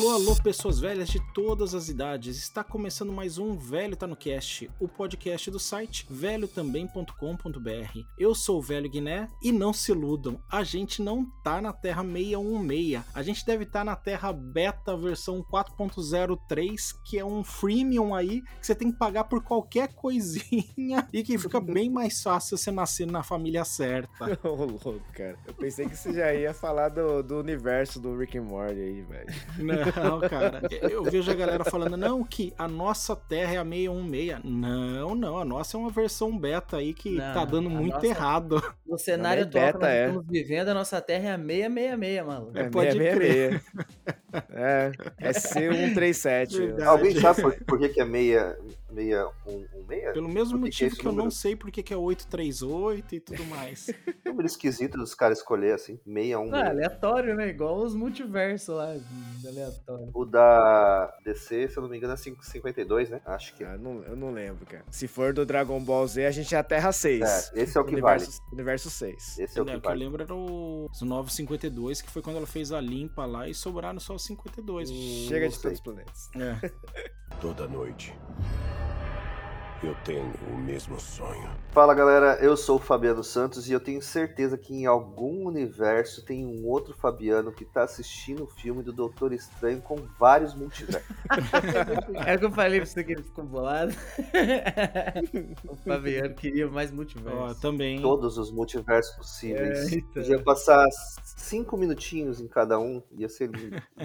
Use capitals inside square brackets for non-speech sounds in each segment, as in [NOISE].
Alô, alô, pessoas velhas de todas as idades. Está começando mais um Velho Tá no Cast, o podcast do site velhotambém.com.br. Eu sou o Velho Guiné e não se iludam, a gente não tá na Terra 616. A gente deve estar tá na Terra Beta versão 4.03, que é um freemium aí que você tem que pagar por qualquer coisinha [LAUGHS] e que fica bem mais fácil você nascer na família certa. [LAUGHS] Ô, louco, cara. Eu pensei que você já ia falar do, do universo do Rick and Morty aí, velho. Não, cara. Eu vejo a galera falando, não, que a nossa Terra é a 616. Não, não, a nossa é uma versão beta aí que não, tá dando muito nossa... errado. No cenário atual beta, que nós é. estamos vivendo, a nossa Terra é a 666, mano. É, pode 666. [LAUGHS] crer. É, é C137. Alguém sabe por, por que, que é 616? Pelo mesmo motivo que, que eu não sei por que, é 838 e tudo mais. [LAUGHS] Número esquisito dos caras escolher assim, 616. Ah, aleatório, né? Igual os multiversos lá, aleatório. O da DC, se eu não me engano, é 552, né? Acho que. Ah, não, eu não lembro, cara. Se for do Dragon Ball Z, a gente é a Terra 6. É, esse é o que universo, vale. Universo 6. Esse é o que, é, vale. que eu lembro era o 952, que foi quando ela fez a limpa lá e sobraram só 52. Chega de todos os planetas. É. [LAUGHS] Toda noite. Eu tenho o mesmo sonho. Fala galera, eu sou o Fabiano Santos e eu tenho certeza que em algum universo tem um outro Fabiano que tá assistindo o filme do Doutor Estranho com vários multiversos. [LAUGHS] é o que eu falei pra você que ele ficou bolado. [LAUGHS] o Fabiano queria mais multiversos. Oh, também. Todos os multiversos possíveis. É, então. Podia passar cinco minutinhos em cada um, ia ser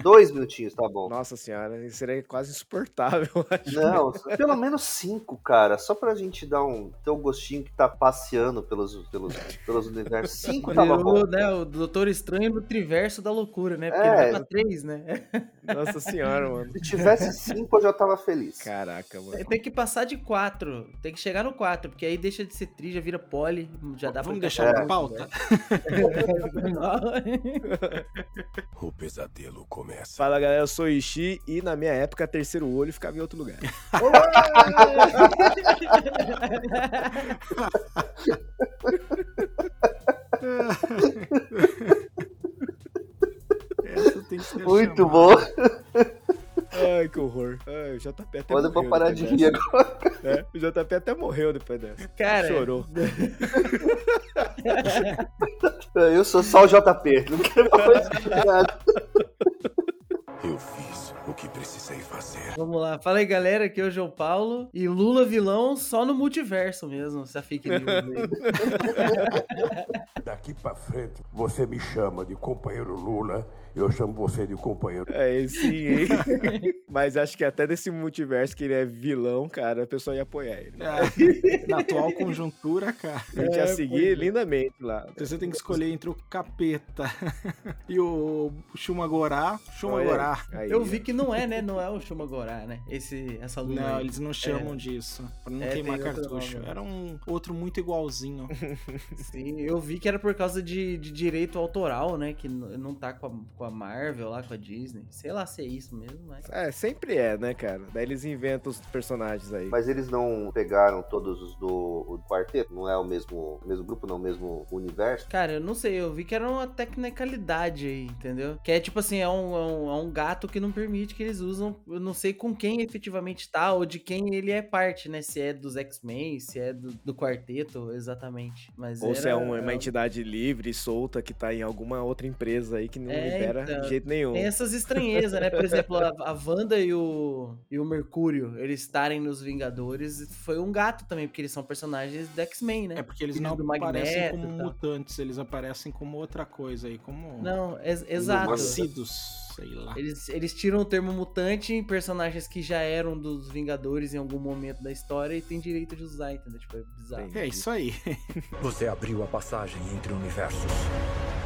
dois minutinhos, tá bom. Nossa senhora, seria quase insuportável. Não, pelo menos cinco, cara cara, só pra gente dar um. ter um gostinho que tá passeando pelos, pelos, pelos universos. Cinco tava bom. Né, o Doutor Estranho no triverso da loucura, né? Porque é. ele vai pra três, né? [LAUGHS] Nossa senhora, mano. Se tivesse cinco, eu já tava feliz. Caraca, mano. Tem que passar de quatro. Tem que chegar no quatro, porque aí deixa de ser tri, já vira poli, já dá Vamos pra deixar na pauta. [LAUGHS] o pesadelo começa. Fala galera, eu sou o Ishi e na minha época, terceiro olho ficava em outro lugar. [LAUGHS] Muito bom. Ai, que horror. Ai, o JP até Pode pra parar de rir agora. É, o JP até morreu depois dessa. Cara. Chorou. [LAUGHS] Eu sou só o JP. Não quero mais [LAUGHS] nada. Vamos lá. Fala aí, galera. Aqui é o João Paulo. E Lula vilão só no multiverso mesmo. Fake news aí. [LAUGHS] Daqui pra frente, você me chama de companheiro Lula eu chamo você de companheiro. É, sim, hein? [LAUGHS] Mas acho que até desse multiverso que ele é vilão, cara, a pessoa ia apoiar ele. É, na atual conjuntura, cara. A gente é, ia seguir lindamente lá. Você tem que escolher entre o capeta [LAUGHS] e o Shumagorá. Shumagorá. Eu vi que não é, né? Não é o Shumagorá, né? Esse, essa lua. Não, aí. eles não chamam é. disso. Pra não é, queimar cartucho. Era um outro muito igualzinho. [LAUGHS] Sim, eu vi que era por causa de, de direito autoral, né? Que não tá com a, com a a Marvel lá, com a Disney. Sei lá se é isso mesmo, mas. É, sempre é, né, cara? Daí eles inventam os personagens aí. Mas eles não pegaram todos os do, do quarteto? Não é o mesmo, mesmo grupo, não, o mesmo universo? Cara, eu não sei, eu vi que era uma tecnicalidade aí, entendeu? Que é tipo assim, é um, é um, é um gato que não permite que eles usam. Eu não sei com quem efetivamente tá ou de quem ele é parte, né? Se é dos X-Men, se é do, do quarteto, exatamente. Mas ou era, se é uma, uma entidade livre, solta, que tá em alguma outra empresa aí que não é, libera então, de jeito nenhum. Tem essas estranhezas, né? Por exemplo, a, a Wanda e o, e o Mercúrio, eles estarem nos Vingadores, foi um gato também, porque eles são personagens do X-Men, né? É porque eles, eles não aparecem como mutantes, eles aparecem como outra coisa aí, como... Não, ex exato. Nascidos sei lá. Eles, eles tiram o termo mutante em personagens que já eram dos Vingadores em algum momento da história e tem direito de usar, entendeu? Tipo, é bizarro. É isso aí. [LAUGHS] Você abriu a passagem entre universos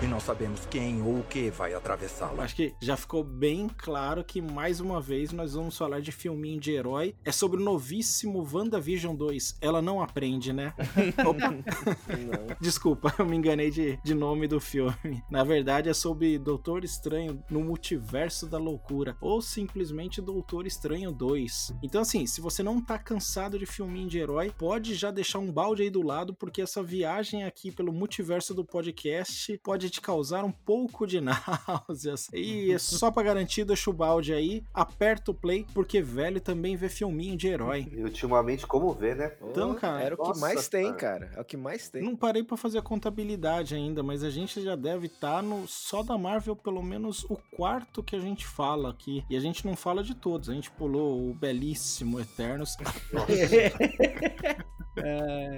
e não sabemos quem ou o que vai atravessá-la. Acho que já ficou bem claro que mais uma vez nós vamos falar de filminho de herói. É sobre o novíssimo WandaVision 2. Ela não aprende, né? [LAUGHS] [LAUGHS] Desculpa, eu me enganei de, de nome do filme. Na verdade, é sobre Doutor Estranho no multiverso Multiverso da Loucura, ou simplesmente Doutor Estranho 2. Então, assim, se você não tá cansado de filminho de herói, pode já deixar um balde aí do lado, porque essa viagem aqui pelo multiverso do podcast pode te causar um pouco de [LAUGHS] náuseas. E só pra garantir, deixa o balde aí, aperta o play, porque velho também vê filminho de herói. E ultimamente, como vê, né? Então, cara, Era o que nossa, mais tem, cara. cara. É o que mais tem. Não parei pra fazer a contabilidade ainda, mas a gente já deve estar no só da Marvel pelo menos o quarto que a gente fala aqui. E a gente não fala de todos. A gente pulou o belíssimo Eternos. [LAUGHS]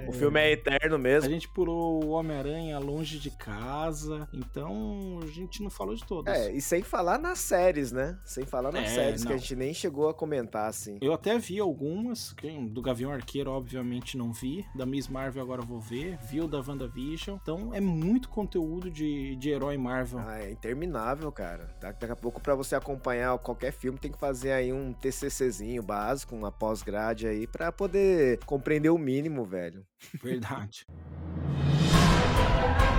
O filme é eterno A mesmo. gente pulou o Homem-Aranha longe de casa. Então a gente não falou de todos. É, e sem falar nas séries, né? Sem falar nas É, séries, que não. a gente nem chegou a comentar, assim. Eu até vi algumas, que- do Gavião Arqueiro, obviamente, não vi. Da Miss Marvel agora eu vou ver. Vi o da WandaVision. Então é muito conteúdo de, de herói Marvel. Ah, é interminável, cara. Da- Daqui a pouco, pra você acompanhar qualquer filme, tem que fazer aí um TCCzinho básico, uma pós-grade aí, pra poder compreender o mínimo, velho. Verdade. [LAUGHS]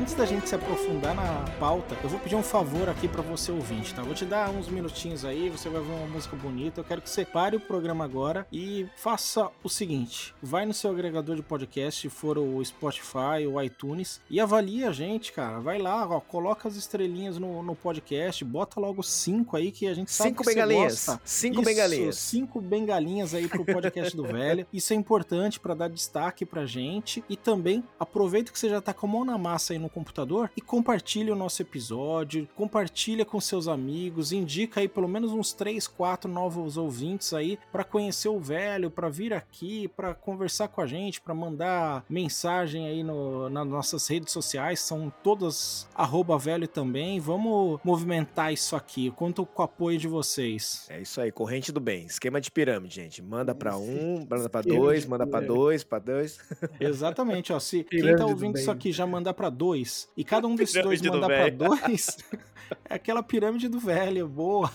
Antes da gente se aprofundar na pauta, eu vou pedir um favor aqui pra você ouvinte, tá? Vou te dar uns minutinhos aí, você vai ver uma música bonita. Eu quero que você pare o programa agora e faça o seguinte: vai no seu agregador de podcast, se for o Spotify ou iTunes, e avalie a gente, cara. Vai lá, ó, coloca as estrelinhas no, no podcast, bota logo cinco aí que a gente sabe Cinco que você bengalinhas. gosta. Cinco Isso, bengalinhas. Cinco bengalinhas aí pro podcast do velho. Isso é importante pra dar destaque pra gente. E também aproveita que você já tá com a mão na massa aí no computador e compartilha o nosso episódio, compartilha com seus amigos, indica aí pelo menos uns 3, 4 novos ouvintes aí pra conhecer o velho, pra vir aqui, pra conversar com a gente, pra mandar mensagem aí no, nas nossas redes sociais, são todas arroba velho também. Vamos movimentar isso aqui. Conto com o apoio de vocês. É isso aí, corrente do bem. Esquema de pirâmide, gente. Manda pra um, manda pra Esquema dois, manda pra pirâmide. dois, pra dois. [LAUGHS] Exatamente, ó. Se quem tá do ouvindo isso aqui já mandar pra dois, e cada um [LAUGHS] desses dois mandar pra velho. dois, [LAUGHS] é aquela pirâmide do velho, boa.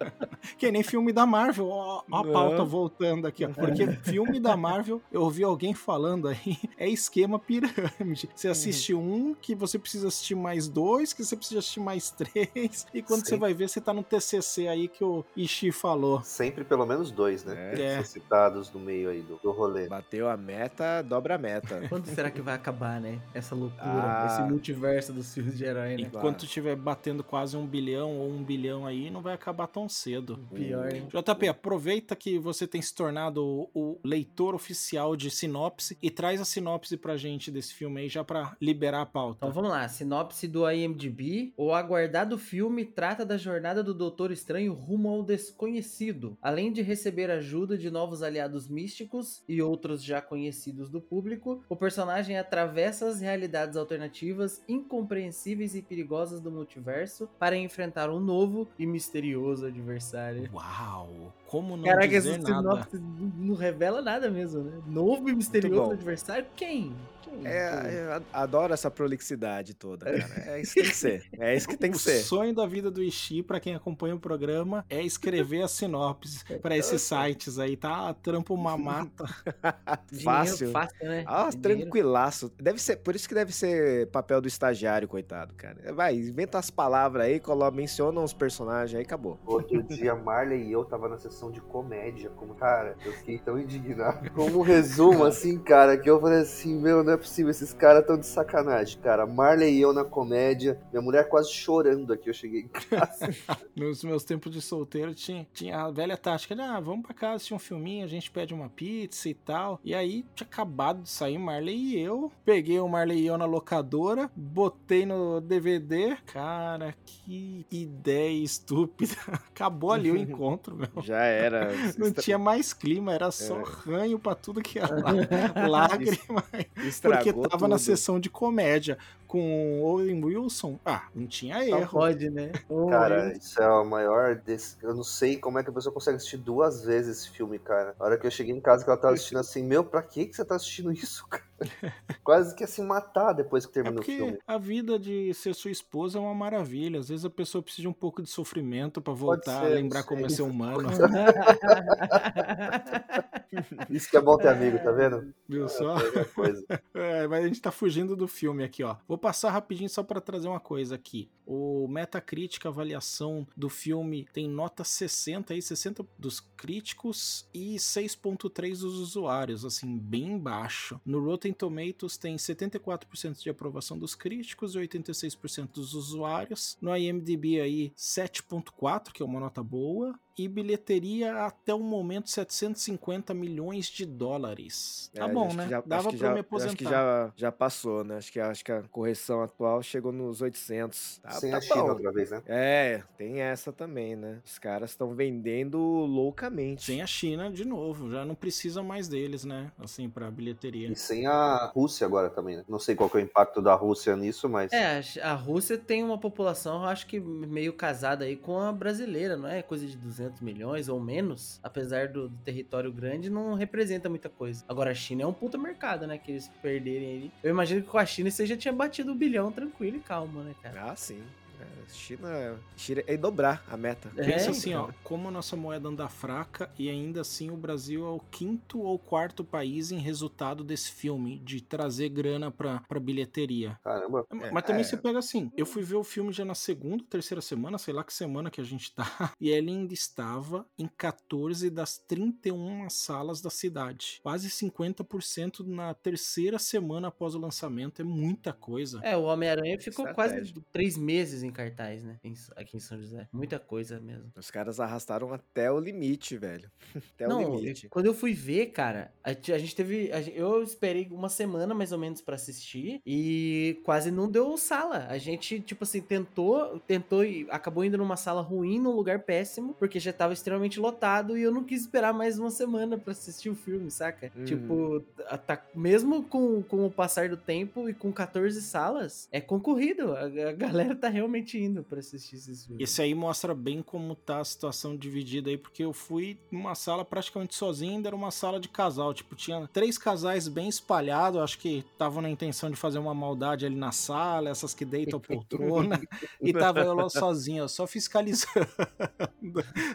[LAUGHS] que nem filme da Marvel, ó, ó a Não. pauta voltando aqui, ó. Porque filme da Marvel, eu ouvi alguém falando aí, [LAUGHS] é esquema pirâmide. Você assiste um, que você precisa assistir mais dois, que você precisa assistir mais [LAUGHS] três, e quando você Sim. vai ver, você tá no TCC aí que o Ishi falou. Sempre pelo menos dois, né? É. São citados no meio aí do, do rolê. Bateu a meta, dobra a meta. Quando será que vai acabar, né? Essa loucura, Ah. esse multiverso dos filmes de herói, né? Enquanto estiver batendo quase um bilhão ou um bilhão aí, não vai acabar tão cedo. Pior? JP, aproveita que você tem se tornado o, o leitor oficial de sinopse e traz a sinopse pra gente desse filme aí já pra liberar a pauta. Então vamos lá, sinopse do IMDb. O aguardado filme trata da jornada do Doutor Estranho rumo ao desconhecido. Além de receber ajuda de novos aliados místicos e outros já conhecidos do público, o personagem atravessa as realidades alternativas, incompreensíveis e perigosas do multiverso para enfrentar um novo e misterioso adversário. Uau! Como não Caraca, dizer essa nada? sinopse não não revela nada mesmo, né? Novo e misterioso adversário? Quem? Quem? É, eu adoro essa prolixidade toda, cara. É isso que tem que ser. É isso que tem que o ser. sonho da vida do Ishi, pra quem acompanha o programa, é escrever a sinopse pra esses sites aí, tá? Trampo uma mata. [LAUGHS] Dinheiro Fácil. fácil, né? Ah, tranquilaço. Deve ser, por isso que deve ser papel do estagiário, coitado, cara. Vai, inventa as palavras aí, coloca, menciona uns personagens aí, acabou. Outro dia, Marley e eu tava na sessão de comédia. Como, cara, eu fiquei tão indignado. [LAUGHS] Como um resumo, assim, cara, que eu falei assim: meu, não é possível, esses caras tão de sacanagem, cara. Marley e eu na comédia, minha mulher quase chorando aqui. Eu cheguei em casa. [LAUGHS] Nos meus tempos de solteiro tinha, tinha a velha tática de, ah, vamos pra casa assistir um filminho, a gente pede uma pizza e tal. E aí tinha acabado de sair Marley e eu. Peguei o Marley e eu na locadora, botei no DVD. Cara, que ideia estúpida. [LAUGHS] Acabou ali o encontro, meu. Já era. [LAUGHS] Não tinha mais clima, era só É. ranho pra tudo que era lá, [LAUGHS] lágrima. Porque Estragou tava na tudo. sessão de comédia com o Owen Wilson. Ah, não tinha erro. pode, né? Cara, isso é o maior. Des... Eu não sei como é que a pessoa consegue assistir duas vezes esse filme, cara. A hora que eu cheguei em casa que ela tava assistindo assim, meu, pra que que você tá assistindo isso, [LAUGHS] cara? [LAUGHS] Quase que ia se matar depois que É termina o porque filme. a vida de ser sua esposa é uma maravilha. Às vezes a pessoa precisa de um pouco de sofrimento pra voltar a ser, lembrar não como é ser humano. [LAUGHS] Isso que é bom ter amigo, tá vendo? Viu só? É a coisa. [LAUGHS] É, mas a gente tá fugindo do filme aqui, ó. Vou passar rapidinho só pra trazer uma coisa aqui. O Metacritic, a avaliação do filme, tem nota 60 aí, 60 dos críticos e 6.3 dos usuários, assim, bem baixo. No Rotten Tomatoes tem 74% de aprovação dos críticos e 86% dos usuários. No IMDb aí 7.4, que é uma nota boa. E bilheteria até o momento 750 milhões de dólares. Tá É, bom, né? já- Dava pra já- me aposentar. Acho que já, já passou, né? Acho que, acho que a correção atual chegou nos 800. Tá, Sem tá a China bom. outra vez, né? É, tem essa também, né? Os caras estão vendendo loucamente. Sem a China de novo, já não precisa mais deles, né? Assim, pra bilheteria. E sem a Rússia agora também, né? Não sei qual que é o impacto da Rússia nisso, mas. É, a Rússia tem uma população, eu acho que meio casada aí com a brasileira, não é? Coisa de 200 milhões ou menos. Apesar do, do território grande, não representa muita coisa. Agora, a China é um puta mercado, né? Que eles perderem aí. Eu imagino que com a China você já tinha batido o bilhão tranquilo e calmo, né, cara? Ah, sim. É, China, China é dobrar a meta. É, Pensa assim, então. ó, como a nossa moeda anda fraca e ainda assim o Brasil é o quinto ou quarto país em resultado desse filme, de trazer grana pra, pra bilheteria. Caramba. É, Mas também é. você pega assim, eu fui ver o filme já na segunda, terceira semana, sei lá que semana que a gente tá, [LAUGHS] e ele ainda estava em 14 das 31 salas da cidade. Quase 50% na terceira semana após o lançamento, é muita coisa. É, o Homem-Aranha ficou Estratégia. quase três meses em cartaz, né? em- Aqui em São José. Muita coisa mesmo. Os caras arrastaram até o limite, velho. [LAUGHS] Até não, o limite. eu- quando eu fui ver, cara, a, gente- a gente teve. a eu esperei uma semana mais ou menos pra assistir e quase não deu sala. A gente, tipo assim, tentou, tentou e acabou indo numa sala ruim, num lugar péssimo, porque já tava extremamente lotado e eu não quis esperar mais uma semana pra assistir o filme, saca? Hum. Tipo, tá, mesmo com, com o passar do tempo e com 14 salas, é concorrido. A, a galera tá realmente indo pra assistir esses filmes. Esse aí mostra bem como tá a situação dividida aí, porque eu fui numa sala praticamente sozinho, ainda era uma sala de casal. Tipo, tinha três casais bem espalhados, acho que estavam na intenção de fazer uma maldade ali na sala, essas que deitam a poltrona, [LAUGHS] e tava eu lá sozinho, ó, só fiscalizando.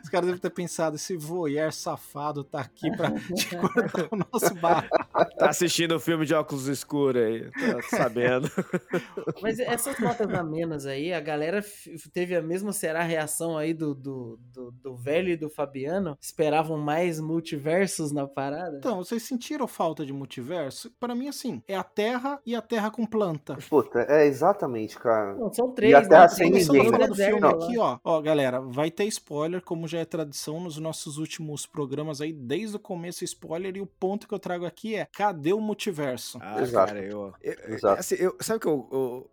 Os caras devem ter pensado, esse voyeur safado tá aqui pra te cortar o nosso bar. Tá assistindo o filme de óculos escuros aí, tá sabendo. [LAUGHS] Mas essas notas amenas aí, a galera teve a mesma será reação aí do, do, do, do velho e do Fabiano? Esperavam mais multiversos na parada? Então, vocês sentiram falta de multiverso? Pra mim, assim, é a Terra e a Terra com planta. Puta, é exatamente, cara. Não, são três, a Terra né? sem ninguém, né? do filme lá. aqui, ó. Ó, galera, vai ter spoiler, como já é tradição nos nossos últimos programas aí, desde o começo spoiler, e o ponto que eu trago aqui é, cadê o multiverso? Ah, Exato. cara, eu, eu- Exato. assim, eu- sabe o que eu, eu,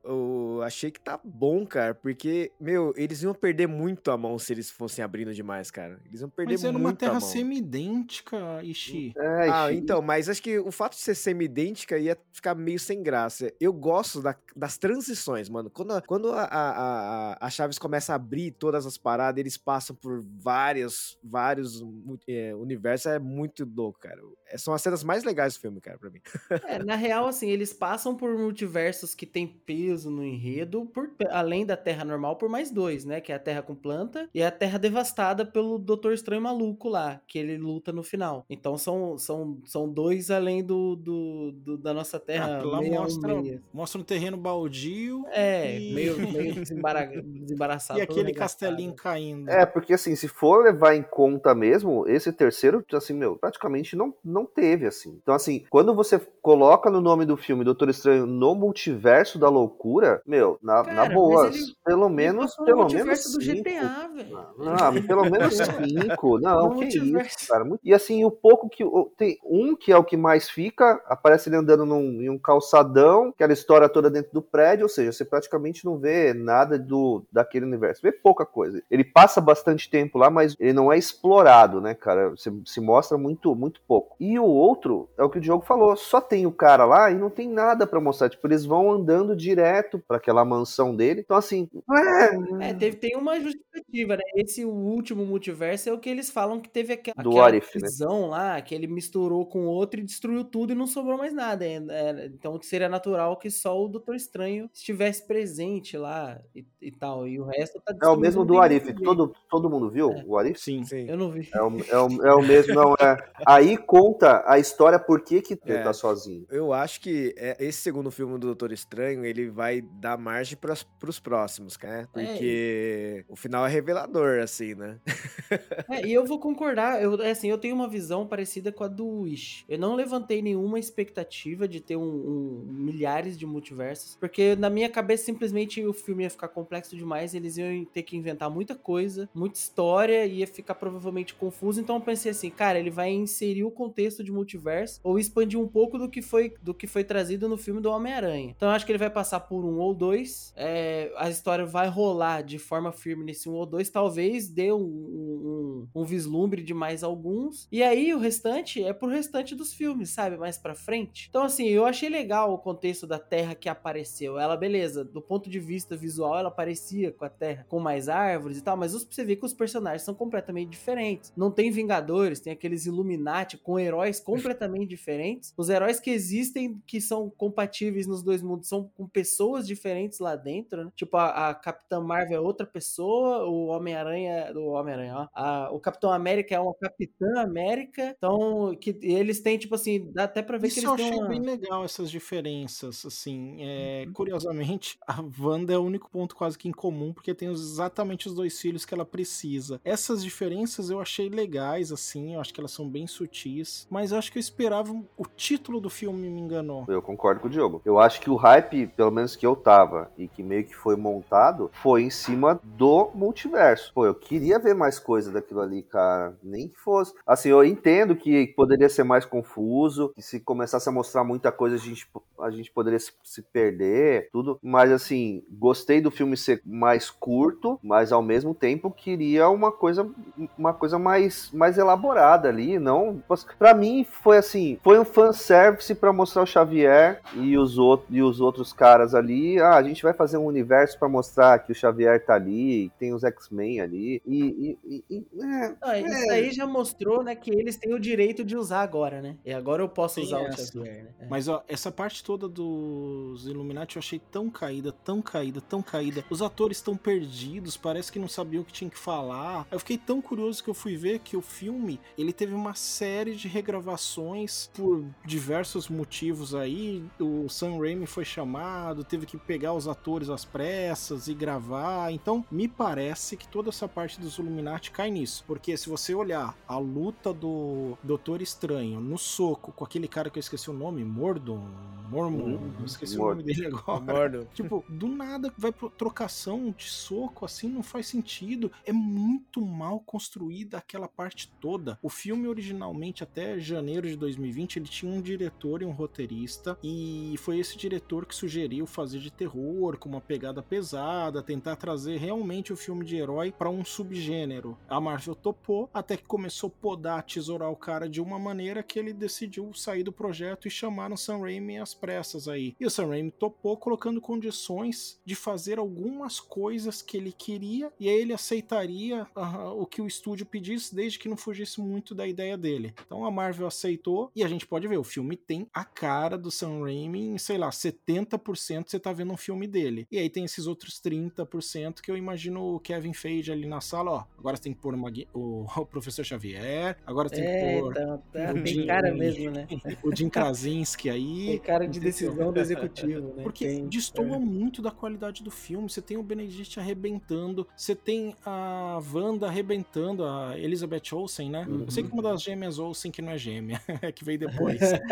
eu achei que tá bom, cara, porque, meu, eles iam perder muito a mão se eles fossem abrindo demais, cara. Eles iam perder Mas era muito uma a Terra mão. semi-idêntica, Ishi. É, Ah, então, mas acho que o fato de ser semi-idêntica ia ficar meio sem graça. Eu gosto da- das transições, mano. Quando, a- quando a, a, a, a Chaves começa a abrir todas as paradas, eles passam por vários, vários é, universos, é muito louco, cara. É, são as cenas mais legais do filme, cara, pra mim. É, na real, assim, eles passam por multiversos que tem peso no enredo, por, além da Terra normal, por mais dois, né? Que é a Terra com planta e a Terra devastada pelo Doutor Estranho maluco lá, que ele luta no final. Então são, são, são dois além do, do, do- da nossa Terra. Ah, lá mostra, mostra um terreno baldio É, e- meio, [LAUGHS] meio desembara- desembaraçado. e aquele castelinho caindo. É, porque assim, se for levar em conta mesmo, esse terceiro, assim, meu, praticamente não, não teve, assim. Então, assim, quando você coloca no nome do filme Doutor Estranho no multiverso da loucura, meu, na, Cara, na boa, ele- pelo menos, pelo menos do cinco. GTA, velho. Ah, pelo menos cinco. Não, que multiverso. isso, cara. E assim, o pouco que. Tem um que é o que mais fica, aparece ele andando num, em um calçadão, aquela história toda dentro do prédio, ou seja, você praticamente não vê nada do daquele universo. Vê pouca coisa. Ele passa bastante tempo lá, mas ele não é explorado, né, cara? Você se mostra muito, muito pouco. E o outro é o que Diogo falou, só tem o cara lá e não tem nada pra mostrar. Tipo, eles vão andando direto pra aquela mansão dele. Então, assim, é. É, teve, tem uma justificativa, né? Esse o último multiverso é o que eles falam que teve aqua, Do aquela What If, né? visão lá, que ele misturou com outro e destruiu tudo e não sobrou mais nada. É, é, então seria natural que só o Doutor Estranho estivesse presente lá e, e tal. E o resto tá É o mesmo do Arif. Todo, todo mundo viu É. o Arif? Sim. Sim. Eu não vi. É o, é, o, é o mesmo, não é. Aí conta a história por que, que ele É. tá sozinho. Eu acho que é- esse segundo filme do Doutor Estranho, ele vai dar margem pras, pros próximos, né? Porque o final é revelador, assim, né? É, e eu vou concordar, eu, é assim, eu tenho uma visão parecida com a do Wish. Eu não levantei nenhuma expectativa de ter um, um- milhares de multiversos, porque na minha cabeça simplesmente o filme ia ficar complexo demais, eles iam ter que inventar muita coisa, muita história, ia ficar provavelmente confuso. Então eu pensei assim, cara, ele vai inserir o contexto de multiverso ou expandir um pouco do que foi do que foi trazido no filme do Homem-Aranha. Então eu acho que ele vai passar por um ou dois, é, a história vai rolar de forma firme nesse um ou dois, talvez dê um, um, um- um vislumbre de mais alguns, e aí o restante é pro restante dos filmes, sabe? Mais pra frente. Então, assim, eu achei legal o contexto da Terra que apareceu. Ela, beleza, do ponto de vista visual, ela parecia com a Terra, com mais árvores e tal, mas você vê que os personagens são completamente diferentes. Não tem Vingadores, tem aqueles Illuminati com heróis [LAUGHS] completamente diferentes. Os heróis que existem, que são compatíveis nos dois mundos, são com pessoas diferentes lá dentro, né? Tipo, a, a Capitã Marvel é outra pessoa, o Homem-Aranha, o Homem-Aranha, ó. A- o Capitão América é uma Capitã América. Então, que eles têm, tipo assim, dá até pra ver Isso que eu eles têm achei uma... bem legal, essas diferenças, assim, é, Uhum. curiosamente, a Wanda é o único ponto quase que em comum, porque tem exatamente os dois filhos que ela precisa. Essas diferenças eu achei legais, assim, eu acho que elas são bem sutis, mas eu acho que eu esperava, o título do filme me enganou. Eu concordo com o Diogo. Eu acho que o hype, pelo menos que eu tava, e que meio que foi montado, foi em cima do multiverso. Pô, eu queria ver mais coisa daquilo ali, cara. Nem que fosse. Assim, eu entendo que poderia ser mais confuso, que se começasse a mostrar muita coisa, a gente, a gente poderia se, se perder, tudo. Mas, assim, gostei do filme ser mais curto, mas ao mesmo tempo queria uma coisa, uma coisa mais, mais elaborada ali, não. Pra mim, foi assim: foi um fanservice pra mostrar o Xavier e os, outros, e os outros caras ali. Ah, a gente vai fazer um universo pra mostrar que o Xavier tá ali, que tem os X-Men ali. E. e- e- e- é, Ah, isso aí já mostrou, né, que eles têm o direito de usar agora, né? E agora eu posso Tem usar o essa. Xavier, né? É. Mas ó, essa parte toda dos Illuminati eu achei tão caída, tão caída, tão caída. Os atores estão perdidos, parece que não sabiam o que tinha que falar. Eu fiquei tão curioso que eu fui ver que o filme, ele teve uma série de regravações por diversos motivos aí. O Sam Raimi foi chamado, teve que pegar os atores às pressas e gravar. Então, me parece que toda essa parte dos Illuminati cai nisso, porque se você olhar a luta do Doutor Estranho no soco com aquele cara que eu esqueci o nome, Mordon, Mormon, eu esqueci o nome dele agora. [LAUGHS] Tipo, do nada vai pro trocação de soco, assim, não faz sentido. É muito mal construída aquela parte toda. O filme, originalmente, até janeiro de 2020, ele tinha um diretor e um roteirista, e foi esse diretor que sugeriu fazer de terror, com uma pegada pesada, tentar trazer realmente o filme de herói para um subgênero. A Marvel topou, até que começou a podar, tesourar o cara de uma maneira que ele decidiu sair do projeto e chamaram Sam Raimi às pressas aí. E o Sam Raimi topou colocando condições de fazer algumas coisas que ele queria e aí ele aceitaria ah, o que o estúdio pedisse desde que não fugisse muito da ideia dele. Então a Marvel aceitou e a gente pode ver, o filme tem a cara do Sam Raimi em, sei lá, 70% você tá vendo um filme dele. E aí tem esses outros 30% que eu imagino o Kevin Feige ali na sala, ó, agora você tem que pôr uma o, [LAUGHS] o Professor Xavier, agora você tem É, que pôr então, tá, o tem Jim- cara mesmo, né? o Jim Krasinski aí. [LAUGHS] Tem cara de decisão do executivo, né? Porque Tem, destoa é. muito da qualidade do filme. Você tem o Benedict arrebentando, você tem a Wanda arrebentando, a Elizabeth Olsen, né? Eu sei que uma das gêmeas Olsen que não é gêmea, [LAUGHS] é que veio depois. [LAUGHS]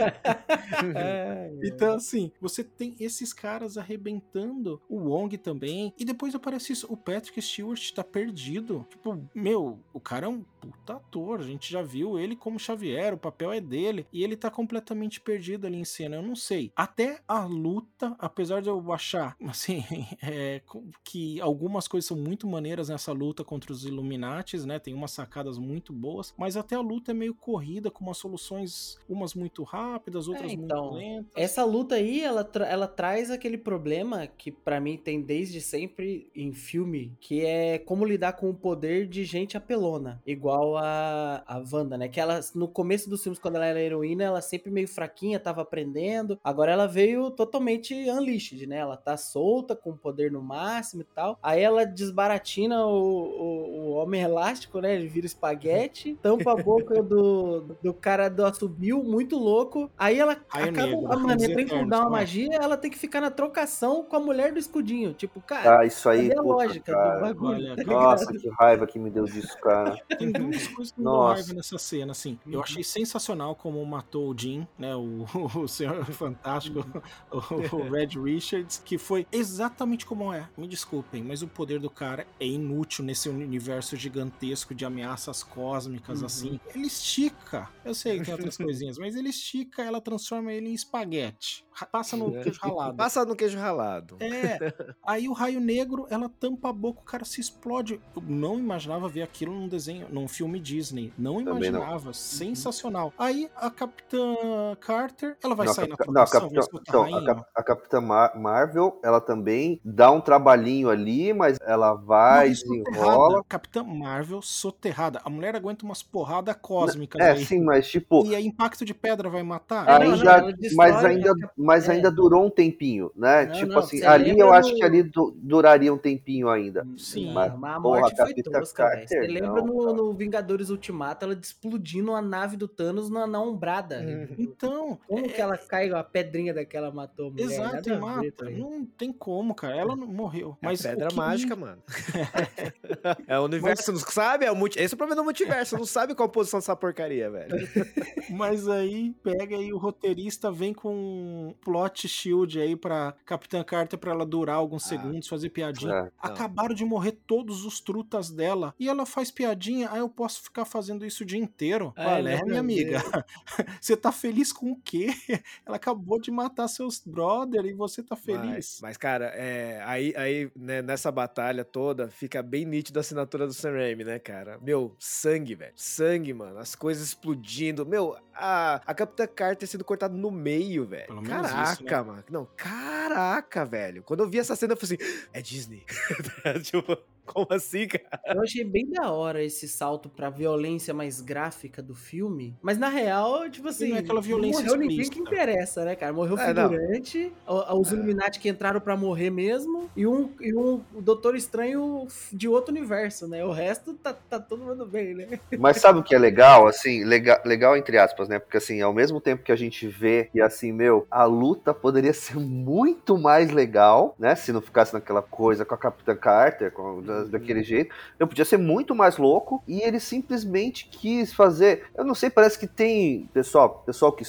[LAUGHS] Então, assim, você tem esses caras arrebentando, o Wong também, e depois aparece isso, o Patrick Stewart tá perdido. Tipo, meu, o cara é um puta ator, a gente já viu ele como Xavier, o papel é dele, e ele tá completamente perdido ali em cena. Eu não sei. Até a luta, apesar de eu achar, [LAUGHS] assim, é, que algumas coisas são muito maneiras nessa luta contra os Illuminates, né? Tem umas sacadas muito boas, mas até a luta é meio corrida, com umas soluções, umas muito rápidas, outras então, muito lentas. Essa luta aí, ela, tra- ela traz aquele problema que pra mim tem desde sempre em filme, que é como lidar com o poder de gente apelona, igual a, a Wanda, né? Que ela, no começo dos filmes, quando ela era heroína, ela sempre meio fraquinha, tava aprendendo. Agora ela veio totalmente unleashed, né? Ela tá solta, com o poder no máximo e tal. Aí ela desbaratina o, o, o Homem Elástico, né? Ele vira espaguete, [LAUGHS] tampa a boca do, do cara do assobio, muito louco. Aí ela Raio acaba Negro, a Eternos, dar uma como é? magia, ela tem que ficar na trocação com a mulher do escudinho. Tipo, cara, Ah, isso aí, a puta, lógica do cara. bagulho? Olha, tá Nossa, que raiva que me deu disso, cara. [LAUGHS] Tem duas coisas que me raiva nessa cena, assim. Uhum. Eu achei sensacional como matou o Jim, né? O, [LAUGHS] o Senhor Fantástico, o, o Red Richards, que foi exatamente como é. Me desculpem, mas o poder do cara é inútil nesse universo gigantesco de ameaças cósmicas, Uhum. assim. Ele estica. Eu sei que tem outras coisinhas, mas ele estica, ela transforma ele em espaguete. Passa no queijo ralado. Passa no queijo ralado. É, aí o raio negro, ela tampa a boca, o cara se explode. Eu não imaginava ver aquilo num desenho, num filme Disney. Não Também não. imaginava. Sensacional. Aí a Capitã Carter, ela vai Não, sair na Capitã- não, a Capitã, então, a. Cap- a Capitã Mar- Marvel, ela também dá um trabalhinho ali, mas ela vai, Não, desenrola. Capitã Marvel soterrada. A mulher aguenta umas porradas cósmicas É, aí. sim, mas tipo, E aí impacto de pedra vai matar? Ainda, mas ainda, mas é. ainda durou um tempinho, né? Não, tipo não, assim, ali eu acho no- que ali du- duraria um tempinho ainda. Sim. Mas, Mas a porra, morte foi Capitã tosca, velho. Você Carter, lembra no, no Vingadores Ultimato ela explodindo a nave do Thanos na, na umbrada? Uhum. Então, Como que ela cai, a pedrinha daquela matou a mulher? exato, e a ver, mata. tá ligado? Não tem como, cara. Ela não morreu. É Mas a pedra que mágica, me- mano. [LAUGHS] é o universo, não sabe? É o multi... Esse é o problema do multiverso, não sabe qual posição dessa porcaria, velho. [LAUGHS] Mas aí pega aí o roteirista vem com plot shield aí pra Capitã Carter pra ela durar alguns segundos, fazer piadinha. É. Acabaram de morrer todos os trutas dela e ela faz piadinha. Aí eu posso ficar fazendo isso o dia inteiro. É, Qual é, minha amiga? [LAUGHS] Você tá feliz com o quê? [LAUGHS] Ela acabou de matar seus brother e você tá Mas, feliz. mas, cara, é, aí, aí né, nessa batalha toda, fica bem nítida a assinatura do Sam Raimi, né, cara? Meu, sangue, velho. Sangue, mano. As coisas explodindo. Meu, a, a Capitã Carter sendo cortada no meio, velho. Pelo menos isso, Caraca, né? mano. Não, caraca, velho. Quando eu vi essa cena, eu falei assim, é Disney. [LAUGHS] tipo, como assim, cara? Eu achei bem da hora esse salto pra violência mais gráfica do filme. Mas na real, tipo assim. não é aquela violência Morreu ninguém que explícita. interessa, né, cara? Morreu É, não. figurante, o- os Illuminati que entraram pra morrer mesmo, e um, e um Doutor Estranho de outro universo, né? O resto tá, tá todo mundo bem, né? Mas sabe o que é legal? Assim, legal, legal entre aspas, né? Porque assim, ao mesmo tempo que a gente vê que assim, meu, a luta poderia [LAUGHS] ser muito mais legal, né? Se não ficasse naquela coisa com a Capitã Carter, com, da- daquele jeito. Eu podia ser muito mais louco e ele simplesmente quis fazer. Eu não sei, parece que tem. Pessoal, pessoal que,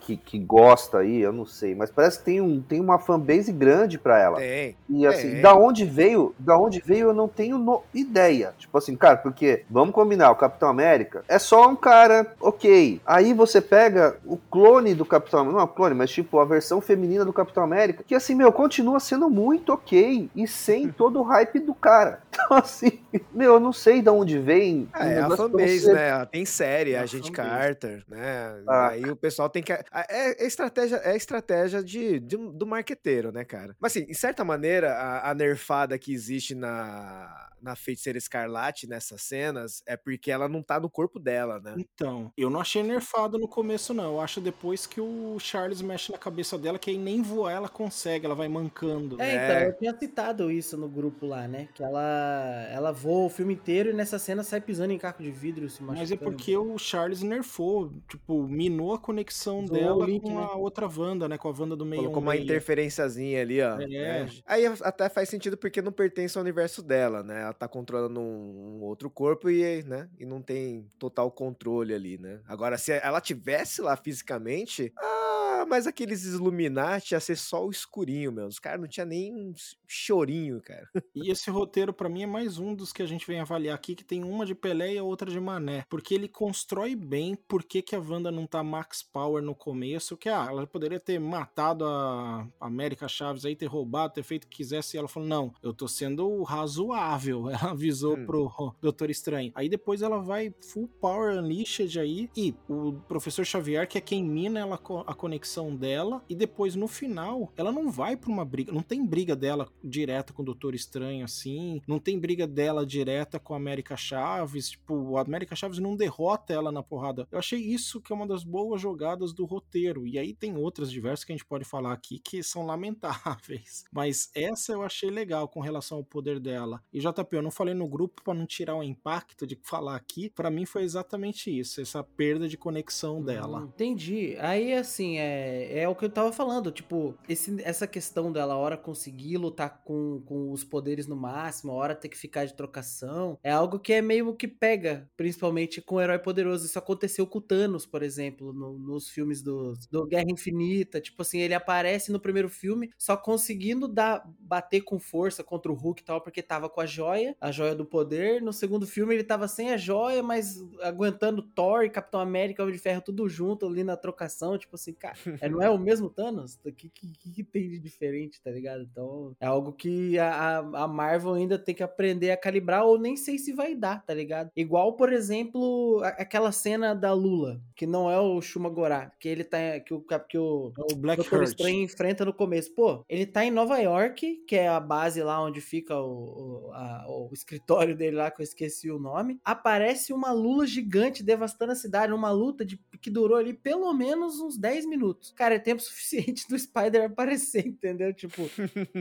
que, que, gosta aí, eu não sei, mas parece que tem, um, tem uma fanbase grande pra ela. Tem. E assim, É. da onde veio, da onde veio eu não tenho no- ideia. Tipo assim, cara, porque vamos combinar, o Capitão América é só um cara, ok. Aí você pega o clone do Capitão América, não é clone, mas tipo a versão feminina do Capitão América, que assim, meu, continua sendo muito ok e sem [LAUGHS] todo o hype do cara. Então assim, meu, eu não sei da onde vem. Um é a fanbase, você- né? Tem série, É a a gente. Carter, né? Ah. Aí o pessoal tem que. É, é estratégia, é estratégia de, de do marqueteiro, né, cara? Mas assim, em certa maneira, a, a nerfada que existe na, na feiticeira escarlate nessas cenas é porque ela não tá no corpo dela, né? Então, eu não achei nerfado no começo, não. Eu acho depois que o Charles mexe na cabeça dela, que aí nem voar ela consegue, ela vai mancando. É, É. então, eu tinha citado isso no grupo lá, né? Que ela, ela voa o filme inteiro e nessa cena sai pisando em caco de vidro, se machucando. Mas é porque o Charles nerfou, tipo, minou a conexão dela link, com né? a outra Wanda, né? Com a Wanda do meio. Colocou uma interferenciazinha ali, ó. É. né? Aí até faz sentido porque não pertence ao universo dela, né? Tá controlando um, um outro corpo e, né? E não tem total controle ali, né? Agora, se ela tivesse lá fisicamente, ah, mais aqueles Illuminati a ser só o escurinho, meu. Os caras não tinha nem um chorinho, cara. E esse roteiro, pra mim, é mais um dos que a gente vem avaliar aqui, que tem uma de Pelé e a outra de Mané. Porque ele constrói bem por que, que a Wanda não tá max power no começo, que ah, ela poderia ter matado a América Chaves aí, ter roubado, ter feito o que quisesse, e ela falou, não, eu tô sendo razoável. [LAUGHS] Ela avisou Hum. pro Doutor Estranho. Aí depois ela vai full power unleashed aí, e o Professor Xavier, que é quem mina ela, a conexão dela, e depois no final, ela não vai pra uma briga, não tem briga dela direta com o Doutor Estranho assim, não tem briga dela direta com a América Chaves, tipo, a América Chaves não derrota ela na porrada. Eu achei isso que é uma das boas jogadas do roteiro, e aí tem outras diversas que a gente pode falar aqui que são lamentáveis, [LAUGHS] mas essa eu achei legal com relação ao poder dela. E JP, eu não falei no grupo pra não tirar o impacto de falar aqui, pra mim foi exatamente isso, essa perda de conexão dela. Hum, Entendi. Aí, assim, é, é o que eu tava falando. Tipo, esse, essa questão dela, a hora conseguir lutar com, com os poderes no máximo, a hora ter que ficar de trocação, é algo que é meio que pega, principalmente com o herói poderoso. Isso aconteceu com o Thanos, por exemplo, no- nos filmes do, do Guerra Infinita. Tipo assim, ele aparece no primeiro filme só conseguindo dar, bater com força contra o Hulk e tal, porque tava com a joia, a joia do poder. No segundo filme ele tava sem a joia, mas aguentando Thor e Capitão América, Homem de Ferro, tudo junto ali na trocação. Tipo assim, cara, é, não é o mesmo Thanos? O que, que, que- tem de diferente, tá ligado? Então é algo que a, a- Marvel ainda tem que aprender a calibrar, ou nem sei se vai dar, tá ligado? Igual, por exemplo, a- aquela cena da Lula, que não é o Shumagorá, que ele tá. Que o, que o, O Black Doutor. Estranho enfrenta no começo. Pô, ele tá em Nova York, que é a base lá onde fica o, o, a- o escritório dele lá, que eu esqueci o nome. Aparece uma lula gigante devastando a cidade, uma luta de, que durou ali pelo menos uns 10 minutos. Cara, é tempo [LAUGHS] suficiente do Spider aparecer, entendeu? Tipo,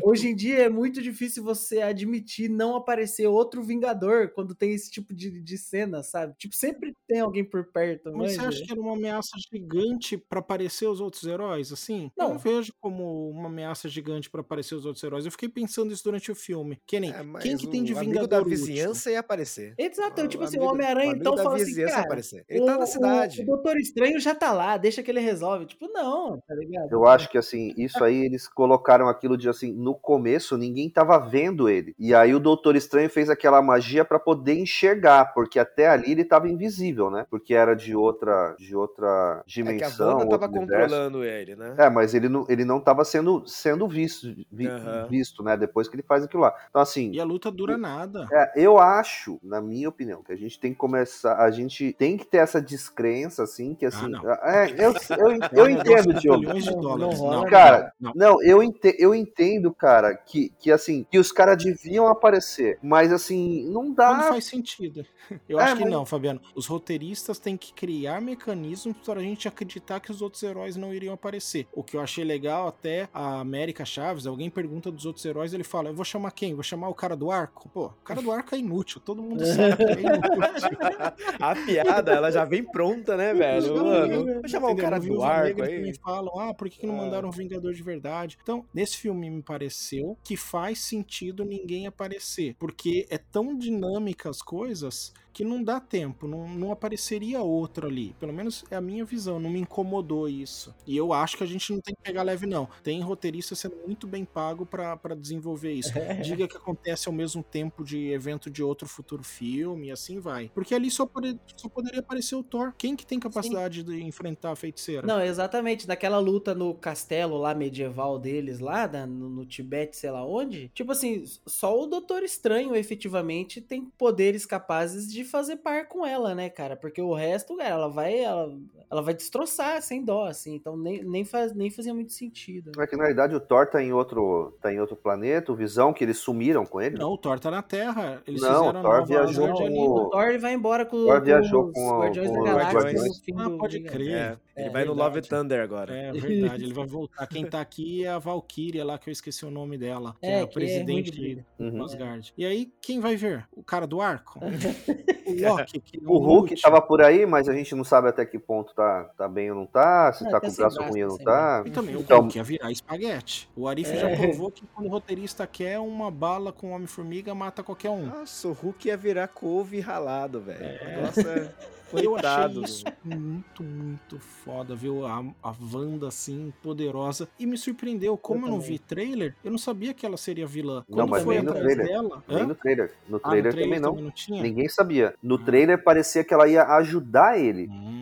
hoje em dia é muito difícil você admitir não aparecer outro Vingador quando tem esse tipo de, de cena, sabe? Tipo, sempre tem alguém por perto, Mas você acha que era uma ameaça gigante pra aparecer os outros heróis, assim? Eu Não. não vejo como uma ameaça gigante pra aparecer os outros heróis. Eu fiquei pensando isso durante o filme. Que nem, É, quem que tem de Vingador da útil? vizinhança ia aparecer. Exato, tipo assim, o Homem-Aranha então fala assim, cara, aparecer. Ele tá o- na cidade. O, o Doutor Estranho já tá lá, deixa que ele resolve. Tipo, não, tá ligado? Eu acho que assim, isso aí eles colocaram aquilo de assim, no começo ninguém tava vendo ele. E aí o Doutor Estranho fez aquela magia pra poder enxergar, porque até ali ele tava invisível, né? Porque era de outra de outra É que a dimensão, tava universo. controlando ele, né? É, mas ele não, ele não tava sendo, sendo visto, vi- Aham. visto, né? Depois que ele faz aquilo lá. Então, assim, E a luta dura nada. é, eu acho, na minha opinião, que a gente tem que começar, a gente tem que ter essa descrença, assim, que assim. não. é, eu, eu, eu [LAUGHS] um negócio entendo, de Diogo. Não, dólares. não rola, Cara, não. Não, eu, ente- eu entendo, cara, que, que assim, que os caras deviam aparecer, mas assim, não dá. faz sentido. Eu É, acho que mas- não, Fabiano. Os roteiristas têm que criar mecanismos para a gente acreditar que os outros heróis não iriam aparecer. O que eu achei legal até a América Chaves, alguém pergunta dos outros heróis, ele fala: Eu vou chamar quem? Vou chamar o cara do arco? Pô, o cara do arco é inútil, todo mundo sabe que é inútil. A piada, ela já vem pronta, né, velho? Mano, vou chamar o cara do arco aí. Também falam, ah, por que, que não Ah. mandaram um Vingador de verdade? Então, nesse filme me pareceu que faz sentido ninguém aparecer, porque é tão dinâmica as coisas que não dá tempo, não, não apareceria outro ali. Pelo menos é a minha visão, não me incomodou isso. E eu acho que a gente não tem que pegar leve, não. Tem roteirista sendo muito bem pago pra pra desenvolver isso. [LAUGHS] Diga que acontece ao mesmo tempo de evento de outro futuro filme, e assim vai. Porque ali só, pode- só poderia aparecer o Thor. Quem que tem capacidade de enfrentar a feiticeira? Não, exatamente. Naquela luta no castelo lá medieval deles, lá no, no Tibete, sei lá onde. Tipo assim, só o Doutor Estranho efetivamente tem poderes capazes de fazer par com ela, né, cara? Porque o resto, cara, ela vai, ela, ela vai destroçar sem dó, assim. Então nem, nem, faz, nem fazia muito sentido. É que na verdade o Thor tá em outro, tá em outro planeta, o Visão, que eles sumiram com ele. Não, o Thor tá na Terra. Eles Não, fizeram o Thor viajou com o- O Thor vai embora com, Thor viajou os com o- Guardiões com da Galáxia. Guardiões. no fim Ah, pode crer. É, ele É vai no verdade. Love Thunder agora. É [LAUGHS] verdade, ele vai voltar. Quem tá aqui é a Valkyria lá, que eu esqueci o nome dela. Que é, É, que é de presidente briga. do Uhum. Asgard. E aí, quem vai ver? O cara do arco? [LAUGHS] O Loki, [LAUGHS] que é O Hulk último. tava por aí, mas a gente não sabe até que ponto tá, tá bem ou não tá, se É, tá tá com o braço braço, ruim ou tá não sem tá. E também o Então- Hulk ia virar espaguete. O Arif É. já provou que quando o roteirista quer uma bala com Homem-Formiga, mata qualquer um. Nossa, o Hulk ia virar couve ralado, velho. É. Nossa, [LAUGHS] Eu achei isso muito, muito foda, viu? A, a Wanda, assim, poderosa. E me surpreendeu. Como eu, não também. vi trailer, eu não sabia que ela seria vilã. Não, Quando mas foi nem no atrás trailer. dela... Nem Hã? no trailer. No Ah, no trailer, também não. não tinha? Ninguém sabia. No Ah. trailer parecia que ela ia ajudar ele. Hum.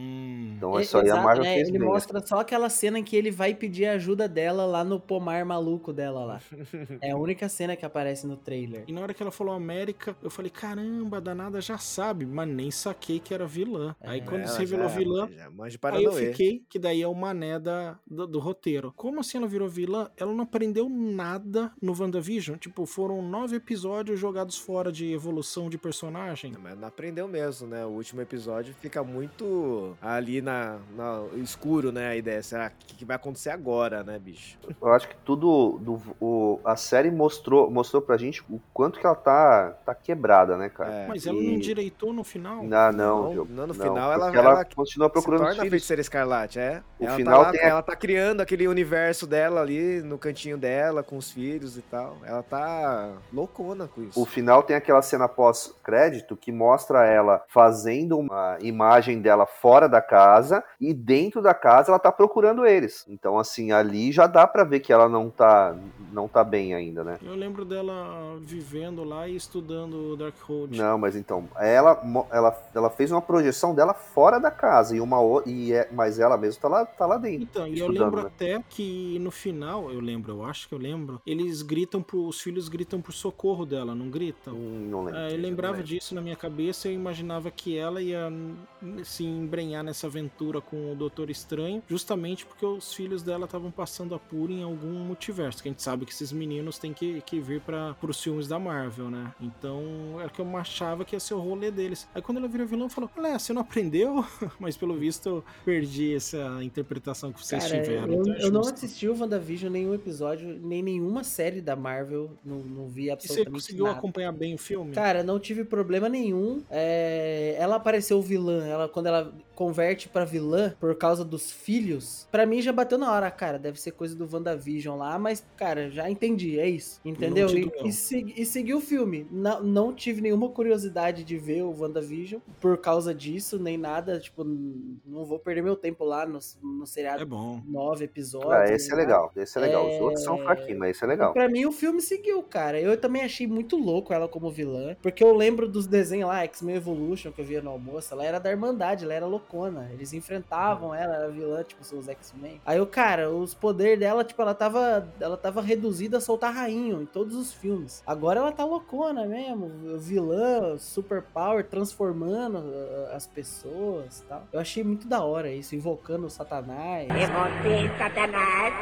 Então é É, só aí a Marvel né? fez Ele bem. mostra só aquela cena em que ele vai pedir ajuda dela lá no pomar maluco dela lá. [LAUGHS] É a única cena que aparece no trailer. E na hora que ela falou América, eu falei, caramba, danada já sabe, mas nem saquei que era vilã. Aí É, quando se Ela revelou já- vilã, Já Aí eu fiquei, que daí é o mané da, do, do roteiro. Como assim ela virou vilã? Ela não aprendeu nada no WandaVision. Tipo, foram nove episódios jogados fora de evolução de personagem. Mas não aprendeu mesmo, né? O último episódio fica muito ali na, na escuro, né? A ideia. Será o que, que vai acontecer agora, né, bicho? Eu acho que tudo. Do, o, a série mostrou, mostrou pra gente o quanto que ela tá, tá quebrada, né, cara? É. Mas ela não E- endireitou no final. Não, não, Não, não, no não, final ela- ela, ela continua Se procurando os torna a feiticeira escarlate, é. O ela, final tá lá, tem ela tá criando aquele universo dela ali no cantinho dela, com os filhos e tal. Ela tá loucona com isso. O final tem aquela cena pós-crédito que mostra ela fazendo uma imagem dela fora da casa e dentro da casa ela tá procurando eles. Então, assim, ali já dá pra ver que ela não tá, não tá bem ainda, né? Eu lembro dela vivendo lá e estudando Darkhold. Não, mas então, ela, ela, ela fez uma projeção dela fora da casa e uma e é, mas ela mesma tá lá, tá lá dentro. Então, e eu lembro né? até que no final, eu lembro, eu acho que eu lembro, eles gritam pro, os filhos gritam por socorro dela, não gritam? Hum, não lembro. É, eu lembrava disso na minha cabeça eu imaginava que ela ia hum, se embrenhar nessa aventura com o Doutor Estranho, justamente porque os filhos dela estavam passando apuro em algum multiverso. Que a gente sabe que esses meninos têm que, que vir para os filmes da Marvel, né? Então era que eu achava que ia ser o rolê deles. Aí quando ela virou vilã, falou: Olha, você não aprendeu? [LAUGHS] Mas pelo visto eu perdi essa interpretação que vocês Cara, tiveram. eu, então é eu não assisti o WandaVision, nenhum episódio, nem nenhuma série da Marvel. Não, não vi E você absolutamente conseguiu nada. acompanhar bem o filme? Cara, não tive problema nenhum. É, Ela apareceu vilã, ela quando ela converte pra vilã por causa dos filhos, pra mim já bateu na hora, cara. Deve ser coisa do WandaVision lá, mas, cara, já entendi, é isso. Entendeu? te E, e, segui, e segui o filme. Não, não tive nenhuma curiosidade de ver o WandaVision por causa disso, nem nada. Tipo, não vou perder meu tempo lá no, no seriado. É bom. Nove episódios. Ah, esse é né? legal, esse é legal. Os É- outros são fraquinhos, mas esse é legal. Pra mim, o filme seguiu, cara. Eu também achei muito louco ela como vilã. Porque eu lembro dos desenhos lá, X-Men Evolution, que eu via no almoço. Ela era da Irmandade, ela era loucona. Eles enfrentavam ela, era vilã, tipo, seus X-Men. Aí eu, cara, os poderes dela, tipo, ela tava, ela tava reduzida a soltar rainho em todos os filmes. Agora ela tá loucona mesmo. Vilã, super power, transformando uh, as pessoas e tal. Eu achei muito da hora isso, invocando o Satanás. É você, Satanás.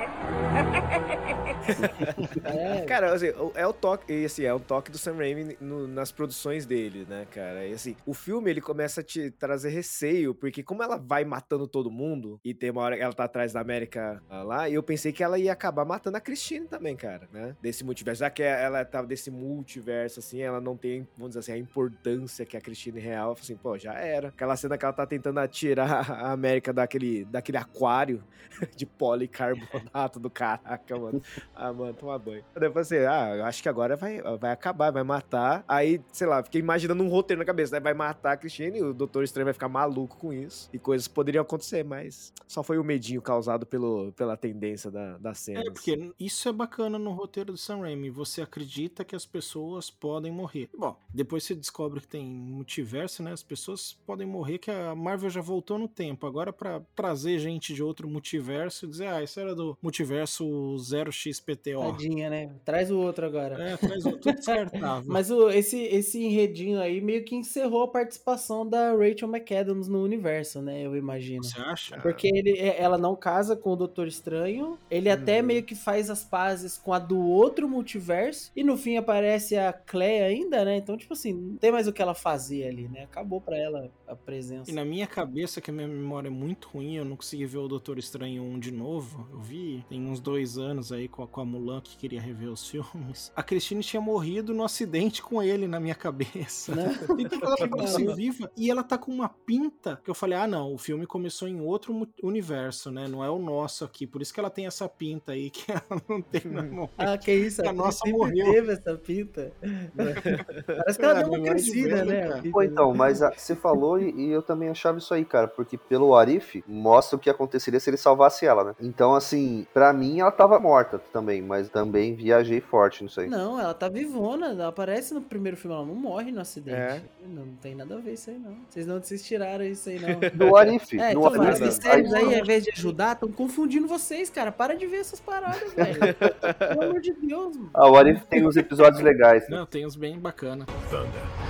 [LAUGHS] É, Cara, assim, o- é o toque, assim, é o toque do Sam Raimi no- nas produções dele, né, cara? E assim, o filme ele começa a te trazer receio, porque como ela vai matando todo mundo, e tem uma hora que ela tá atrás da América ah, lá, e eu pensei que ela ia acabar matando a Christine também, cara, né? Desse multiverso. Já que ela tava desse multiverso, assim, ela não tem, vamos dizer assim, a importância que a Christine real. Assim, pô, já era. Aquela cena que ela tá tentando atirar [LAUGHS] a América daquele, daquele aquário [LAUGHS] de policarbonato do caraca, mano. Ah, mano, toma banho. Daí assim, ah, eu acho que agora vai, vai acabar, vai matar. Aí, sei lá, fiquei imaginando um roteiro na cabeça, né? Vai matar a Christine o Doutor Estranho vai ficar maluco com isso. E coisas poderiam acontecer, mas só foi o medinho causado pelo, pela tendência da, da cena. É, porque isso é bacana no roteiro do Sam Raimi. Você acredita que as pessoas podem morrer. Bom, depois você descobre que tem multiverso, né? As pessoas podem morrer, que a Marvel já voltou no tempo. Agora, pra trazer gente de outro multiverso e dizer, ah, isso era do multiverso 0xPTO. Tadinha, né? Traz o outro agora. É, traz o- tudo descartável. [LAUGHS] Mas o, esse, esse enredinho aí meio que encerrou a participação da Rachel McAdams no universo, né? Eu imagino. Você acha? Porque ele, é- ela não casa com o Doutor Estranho. Ele até Uhum. meio que faz as pazes com a do outro multiverso. E no fim aparece a Clea ainda, né? Então, tipo assim, não tem mais o que ela fazer ali, né? Acabou pra ela a presença. E na minha cabeça, que a minha memória é muito ruim, eu não consegui ver o Doutor Estranho 1 de novo. Eu vi tem uns dois anos aí com a, com a Mulan que queria rever os [LAUGHS] filmes. A Christine tinha morrido no acidente com ele na minha cabeça. Né? [LAUGHS] Então ela assim viva e ela tá com uma pinta que eu falei: ah, não, o filme começou em outro universo, né? Não é o nosso aqui. Por isso que ela tem essa pinta aí [LAUGHS] que ela não tem no Ah, que isso, Que a a nossa morreu. teve essa pinta. Parece que ela É, deu uma de crescida, né? pinta Pô, então, mas a- você falou e, e eu também achava isso aí, cara, porque pelo Arif mostra o que aconteceria se ele salvasse ela, né? Então, assim, pra mim ela tava morta também, mas também viajei forte nisso aí. Não, ela tá vivona, ela aparece no primeiro filme, ela não morre no acidente. É. Não, não tem nada a ver isso aí, não. Vocês não vocês tiraram isso aí, não. [LAUGHS] No Arif, É, no então, Arif. séries aí, ao invés de ajudar, estão confundindo vocês, cara. Para de ver essas paradas, velho. [LAUGHS] Pelo amor de Deus, mano. Ah, o Arif tem uns episódios legais. Não, tem uns bem bacana. Thunder.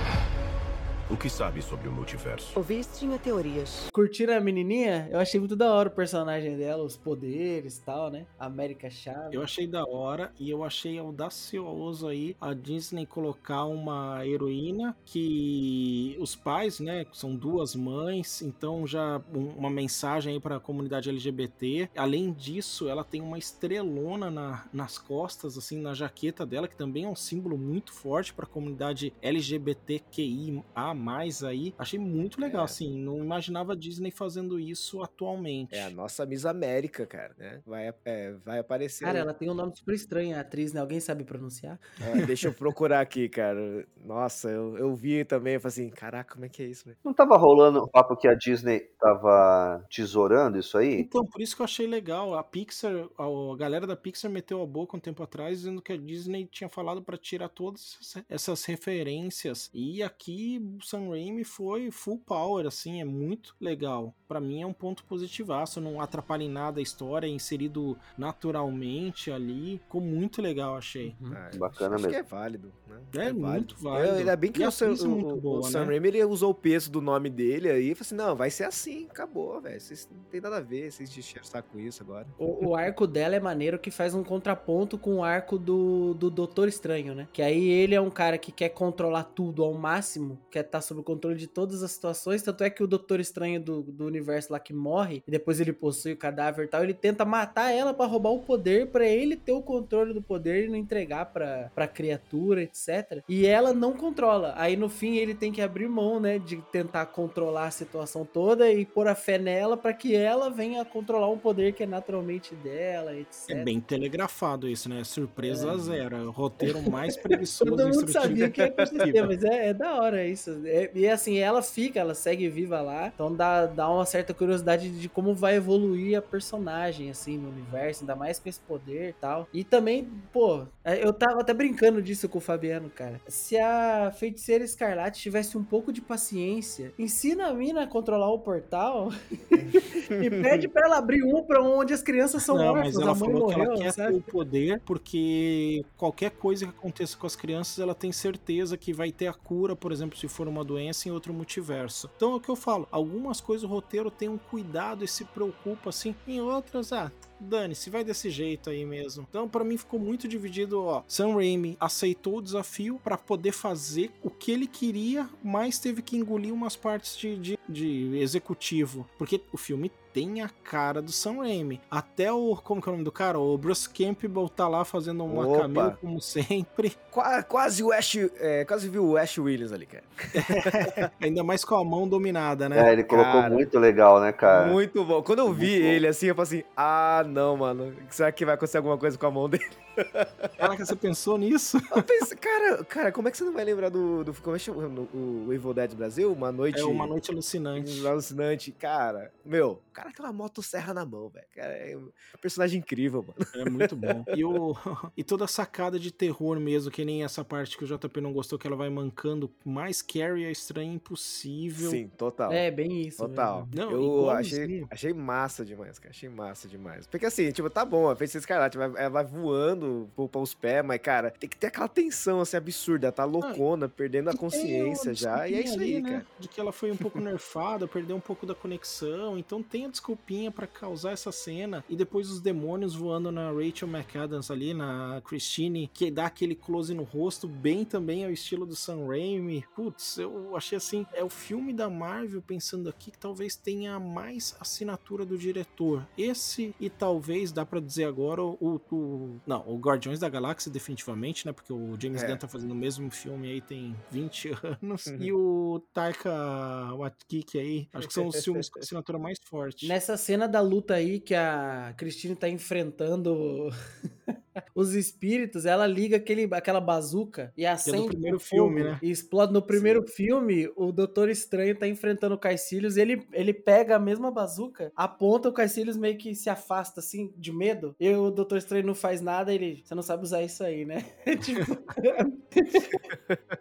O que sabe sobre o multiverso? Ouviste tinha teorias. Curtiram a menininha? Eu achei muito da hora o personagem dela, os poderes e tal, né? América Chave. Eu achei da hora e eu achei audacioso aí a Disney colocar uma heroína que os pais, né, são duas mães, então já um- uma mensagem aí para a comunidade LGBT. Além disso, ela tem uma estrelona na- nas costas, assim, na jaqueta dela, que também é um símbolo muito forte para a comunidade LGBTQIA+, aí. Achei muito legal, É. assim, não imaginava a Disney fazendo isso atualmente. É a nossa Miss América, cara, né? Vai, é, vai aparecer. Cara, ela tem um nome super estranho, a atriz, né? Alguém sabe pronunciar? Ah, deixa eu procurar aqui, cara. Nossa, eu, eu vi também, eu falei assim, caraca, como é que é isso, né? Não tava rolando o papo que a Disney tava tesourando isso aí? Então, por isso que eu achei legal. A Pixar, a galera da Pixar meteu a boca um tempo atrás dizendo que a Disney tinha falado pra tirar todas essas- essas referências. E aqui o Sam Raimi foi full power, assim, é muito legal. Pra mim é um ponto positivaço, não atrapalha em nada a história, é inserido naturalmente ali. Ficou muito legal, achei. Ah, Bacana acho, acho que mesmo. é válido, né? É muito válido. É, ainda bem que E o Sam, é o, muito boa, o Sam né? Raimi ele usou o peso do nome dele aí e falou assim: não, vai ser assim, acabou, velho. Vocês não tem nada a ver, vocês o saco com isso agora. O, o arco dela é maneiro que faz um contraponto com o arco do, do Doutor Estranho, né? Que aí ele é um cara que quer controlar tudo ao máximo, quer estar sob o controle de todas as situações. Tanto é que o Doutor Estranho do, do universo lá que morre, e depois ele possui o cadáver e tal, ele tenta matar ela pra roubar o poder, pra ele ter o controle do poder e não entregar pra, pra criatura, etc. E ela não controla. Aí no fim ele tem que abrir mão, né? De tentar controlar a situação toda e pôr a fé nela pra que ela venha a controlar um poder que é naturalmente dela, etc. É bem telegrafado isso, né? Surpresa zero. É o roteiro mais [LAUGHS] preguiçoso Todo mundo sabia que ia [LAUGHS] acontecer, mas é, é da hora isso. É- e assim, ela fica, ela segue viva lá, então dá, dá uma certa curiosidade de como vai evoluir a personagem, assim, no universo, ainda mais com esse poder e tal. E também, pô, é, eu tava até brincando disso com o Fabiano, cara. Se a feiticeira escarlate tivesse um pouco de paciência, ensina a mina a controlar o portal [LAUGHS] e pede pra ela abrir um pra onde as crianças são Não, órfãs, mas ela a mãe falou morreu, que ela quer sabe? o poder porque qualquer coisa que aconteça com as crianças, ela tem certeza que vai ter a cura, por exemplo, se for uma doença em outro multiverso. Então é o que eu falo, algumas coisas o roteiro tem um cuidado e se preocupa assim, em outras, ah, dane-se, vai desse jeito aí mesmo. Então, pra mim ficou muito dividido, ó. Sam Raimi aceitou o desafio pra poder fazer o que ele queria, mas teve que engolir umas partes de, de, de executivo. Porque o filme tem a cara do Sam Raimi. Até o. Como que é o nome do cara? O Bruce Campbell tá lá fazendo uma Opa. cameo, como sempre. Qua- quase o Ash, é, quase viu o Ash Williams ali, cara. [LAUGHS] Ainda mais com a mão dominada, né? É, ele colocou Cara. muito legal, né, cara? Muito bom. Quando eu vi Muito ele assim, eu falei assim: ah, não, mano. Será que vai acontecer alguma coisa com a mão dele? [LAUGHS] Caraca, você pensou nisso? [LAUGHS] Eu pensei, cara, cara, como é que você não vai lembrar do. do como é que chama o, o Evil Dead Brasil? Uma noite. É uma noite alucinante. Alucinante, cara. Meu, o cara tem uma motosserra na mão, velho. Cara, é um personagem incrível, mano. É muito bom. [LAUGHS] E, o, e toda a sacada de terror mesmo, que nem essa parte que o JP não gostou, que ela vai mancando mais Carrie é estranha impossível. Sim, total. É, bem isso. Total. mesmo. Não, eu achei, achei massa demais, cara. Achei massa demais. Porque assim, tipo, tá bom, a Feiticeira Escarlate vai, ela vai voando poupar os pés, mas, cara, tem que ter aquela tensão, assim, absurda. Tá loucona, perdendo a consciência já, e é isso aí, ali, cara. né, De que ela foi um pouco nerfada, perdeu um pouco da conexão. Então tem a desculpinha pra causar essa cena. E depois os demônios voando na Rachel McAdams ali, na Christine, que dá aquele close no rosto, bem também ao estilo do Sam Raimi. Putz, eu achei assim, é o filme da Marvel, pensando aqui, que talvez tenha mais assinatura do diretor. Esse e talvez, dá pra dizer agora, o, o- Não, o Guardiões da Galáxia, definitivamente, né? Porque o James É. Gunn tá fazendo o mesmo filme aí tem 20 [LAUGHS] anos. Uhum. E o Taika Waititi aí, acho que são os filmes com assinatura mais forte. Nessa cena da luta aí que a Christine tá enfrentando [LAUGHS] os espíritos, ela liga aquele, aquela bazuca e acende é primeiro fogo filme, né? E explode. No primeiro filme, o Doutor Estranho tá enfrentando o Caecilius e ele, ele pega a mesma bazuca, aponta o Caecilius meio que se afasta, assim, de medo. E o Doutor Estranho não faz nada, ele... Você não sabe usar isso aí, né? [LAUGHS] tipo...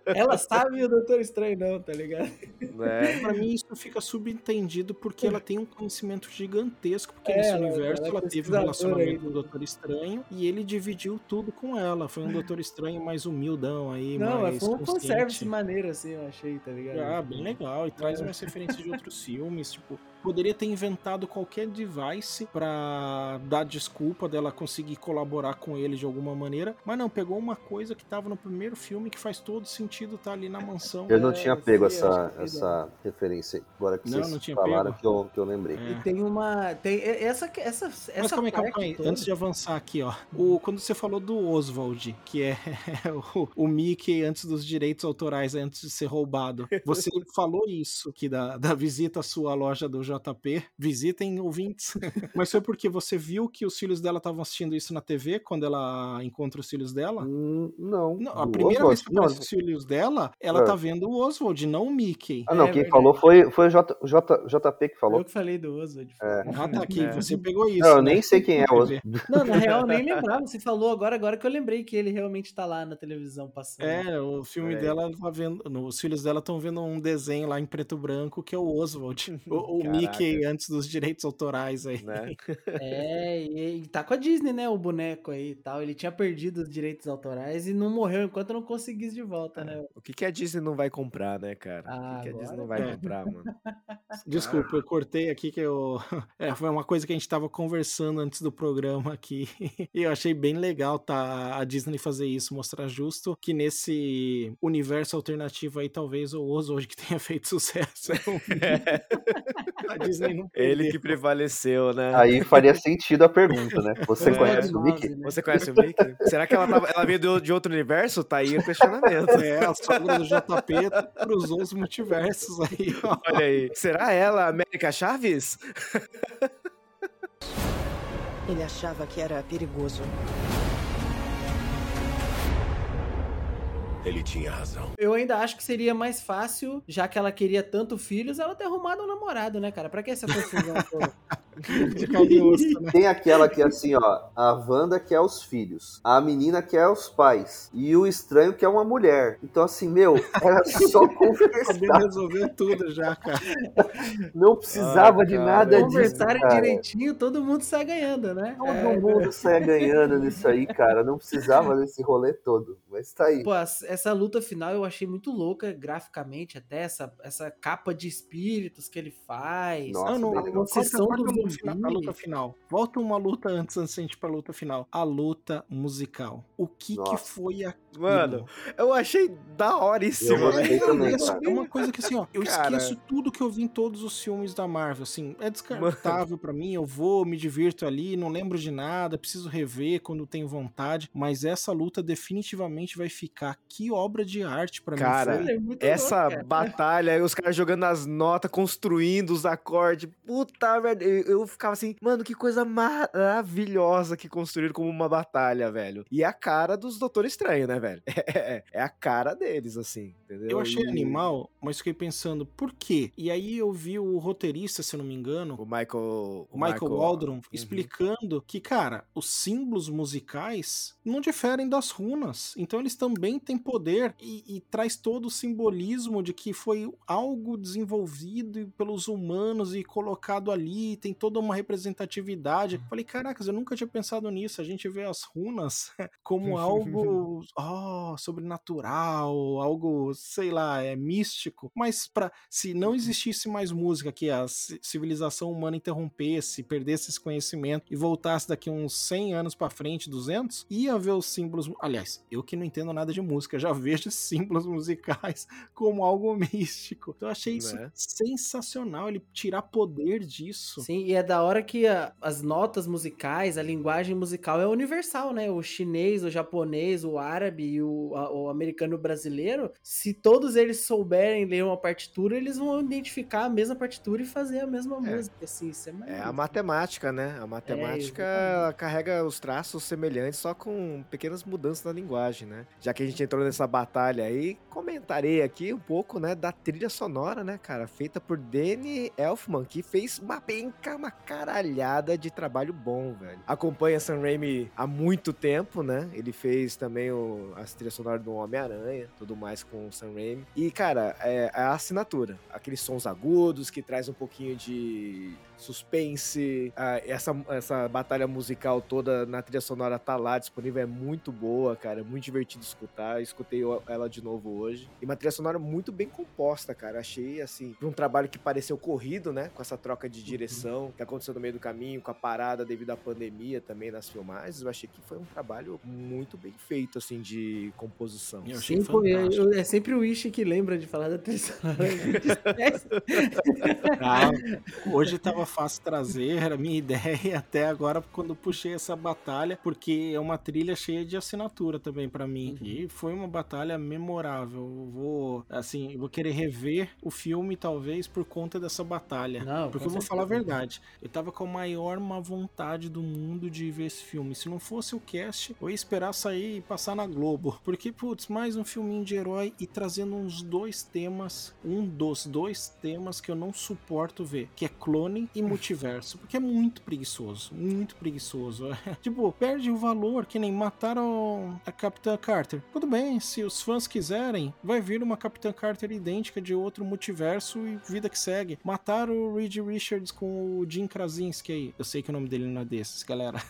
ela sabe e o Doutor Estranho não, tá ligado? Né? Pra mim, isso fica subentendido porque ela tem um conhecimento gigantesco, porque É, nesse ela- universo ela é ela, teve um relacionamento aí. com o Doutor Estranho e ele dividiu tudo com ela. Foi um Doutor Estranho mais humildão aí, Não, mais foi um fanservice maneiro, assim, eu achei, tá ligado? Ah, bem legal. E traz É. umas referências de outros [LAUGHS] filmes. Tipo, poderia ter inventado qualquer device pra dar desculpa dela conseguir colaborar com ele de alguma maneira. Mas não, pegou uma coisa que tava no primeiro filme que faz todo sentido tá ali na mansão. Eu não É, tinha pego sim, essa, essa referência aí. Agora que Não, vocês não tinha falaram pego? que eu, que eu lembrei. É. E tem uma. Tem essa, essa, essa Mas calma aí, calma aí. toda- Antes de avançar aqui, ó. O, quando você falou do Oswald, que é [LAUGHS] o, o Mickey antes dos direitos autorais, antes de ser roubado, você [LAUGHS] falou isso, que da, da visita à sua loja do JP. Visitem ouvintes. [LAUGHS] Mas foi porque você viu que os filhos dela estavam assistindo isso na TV quando ela encontra os filhos dela? Hum, não. Não, a primeira Oswald? vez que Não, aparece os filhos dela, ela É. tá vendo o Oswald, não o Mickey. Ah, não, É quem verdade. falou foi, foi o J, J, JP que falou. Eu que falei do Oswald. É. Ah, tá aqui, É. você pegou isso. Não, eu né? nem sei quem é o Oswald. Não, na real, eu nem [LAUGHS] lembrava. Você falou agora, agora que eu lembrei que ele realmente tá lá na televisão passando. É, o filme aí. dela tá vendo. Os filhos dela estão vendo um desenho lá em preto e branco que é o Oswald. [LAUGHS] O, o. Mickey antes dos direitos autorais aí. Né? [LAUGHS] É, e, e tá com a Disney, né? O boneco aí e tal. Ele tinha perdido os direitos autorais e não morreu enquanto não conseguisse de volta, né? O que, que a Disney não vai comprar, né, cara? Ah, o que, que a Disney não vai é. comprar, mano? [LAUGHS] Desculpa, eu cortei aqui que eu. [LAUGHS] É, foi uma coisa que a gente tava conversando antes do programa aqui. E eu achei bem legal tá, a Disney fazer isso, mostrar justo que nesse universo alternativo aí, talvez o Oswald que tenha feito sucesso. Disney não [LAUGHS] Ele que prevaleceu, né? Aí faria sentido a pergunta, né? [LAUGHS] Você É. conhece o Mickey? né? Você conhece o Mickey? Será que ela, tava- ela veio do- de outro universo? Tá aí o questionamento. É, a sogra do JP cruzou os multiversos aí, ó. Olha aí. Será ela América Chaves? Ele achava que era perigoso. Ele tinha razão. Eu ainda acho que seria mais fácil, já que ela queria tanto filhos, ela ter arrumado um namorado, né, cara? Pra que essa confusão [LAUGHS] toda? Osso, né? Tem aquela que é assim, ó, a Wanda quer os filhos, a menina quer os pais, e o estranho quer uma mulher. Então, assim, meu, era só [LAUGHS] conversar. resolver tudo já, cara. Não precisava Ah, de cara. nada disso. Conversarem cara. direitinho, todo mundo sai ganhando, né? Todo É, mundo saia ganhando nisso aí, cara. Não precisava desse rolê todo. Mas tá aí. Pô, as- essa luta final eu achei muito louca, graficamente, até essa, essa capa de espíritos que ele faz. Nossa, não, não, bem a Sessão do a luta final- a. Volta uma luta antes, antes gente ir pra luta final. A luta musical. O que que foi aquilo? Mano, eu achei da Eu horíssimo, gostei velho. cara. é uma coisa que assim, ó, eu Cara. esqueço tudo que eu vi em todos os filmes da Marvel, assim, é descartável pra mim, eu vou, me divirto ali, não lembro de nada, preciso rever quando tenho vontade, mas essa luta definitivamente vai ficar que obra de arte pra Cara, mim. Foi É Essa louco, cara. batalha, os caras jogando as notas, construindo os acordes. Puta merda. Eu, eu ficava assim, mano, que coisa maravilhosa que construíram como uma batalha, velho. E a cara dos Doutor Estranho, né, velho? [LAUGHS] É, é a cara deles, assim, entendeu? Eu achei E animal, mas fiquei pensando, por quê? E aí eu vi o roteirista, se eu não me engano, O Michael. o Michael, Waldron Uhum. explicando que, cara, os símbolos musicais não diferem das runas. Então eles também têm poder e, e traz todo o simbolismo de que foi algo desenvolvido pelos humanos e colocado ali. Tem toda uma representatividade. Falei, caracas, eu nunca tinha pensado nisso. A gente vê as runas [LAUGHS] como [LAUGHS] algo oh, sobrenatural, algo, sei lá, é místico. Mas para se não existisse mais música, que a civilização humana interrompesse, perdesse esse conhecimento e voltasse daqui uns 100 anos para frente, 200, ia ver os símbolos. Aliás, eu que não entendo nada de música, já [LAUGHS] vejo símbolos musicais como algo místico. Então eu achei isso Né? sensacional, ele tirar poder disso. Sim, e é da hora que a- as notas musicais, a linguagem musical é universal, né? O chinês, o japonês, o árabe e o, a- o americano brasileiro, se todos eles souberem ler uma partitura, eles vão identificar a mesma partitura e fazer a mesma música. Assim, isso é, É a matemática, né? A matemática ela carrega os traços semelhantes, só com pequenas mudanças na linguagem, né? Já que a gente entrou nessa batalha aí, comentarei aqui um pouco, né, da trilha sonora, né, cara? Feita por Danny Elfman, que fez uma penca, uma caralhada de trabalho bom, velho. Acompanha Sam Raimi há muito tempo, né? Ele fez também o, as trilhas sonoras do Homem-Aranha, tudo mais com o Sam Raimi. E, cara, é a assinatura. Aqueles sons agudos que traz um pouquinho de suspense. ah, essa, essa batalha musical toda na trilha sonora tá lá disponível, é muito boa, cara. É muito divertido escutar. Escutei ela de novo hoje. E uma trilha sonora muito bem composta, cara. Achei, assim, pra um trabalho que pareceu corrido, né? Com essa troca de direção que aconteceu no meio do caminho, com a parada devido à pandemia também nas filmagens. Eu achei que foi um trabalho muito bem feito, assim, de composição. Eu achei Sim, eu- eu- é sempre o Ishi que lembra de falar da trilha sonora. [LAUGHS] [LAUGHS] Ah, hoje tava fácil trazer, era a minha [LAUGHS] ideia até agora quando puxei essa batalha, porque é uma trilha cheia de assinatura também pra mim. E foi uma batalha memorável. Eu vou, assim, eu vou querer rever o filme talvez por conta dessa batalha. Não, porque eu vou falar a verdade. Eu tava com a maior má vontade do mundo de ver esse filme. Se não fosse o cast, eu ia esperar sair e passar na Globo. Porque, putz, mais um filminho de herói e trazendo uns dois temas, um dos dois temas que eu não suporto ver, que é clone e multiverso. Porque é muito preguiçoso, muito preguiçoso. [LAUGHS] tipo, perde o valor, que nem mataram a Capitã Carter. Tudo bem, se os fãs quiserem, vai vir uma Capitã Carter idêntica de outro multiverso e vida que segue. Mataram o Reed Richards com o Jim Krasinski aí. Eu sei que o nome dele não é desses, galera.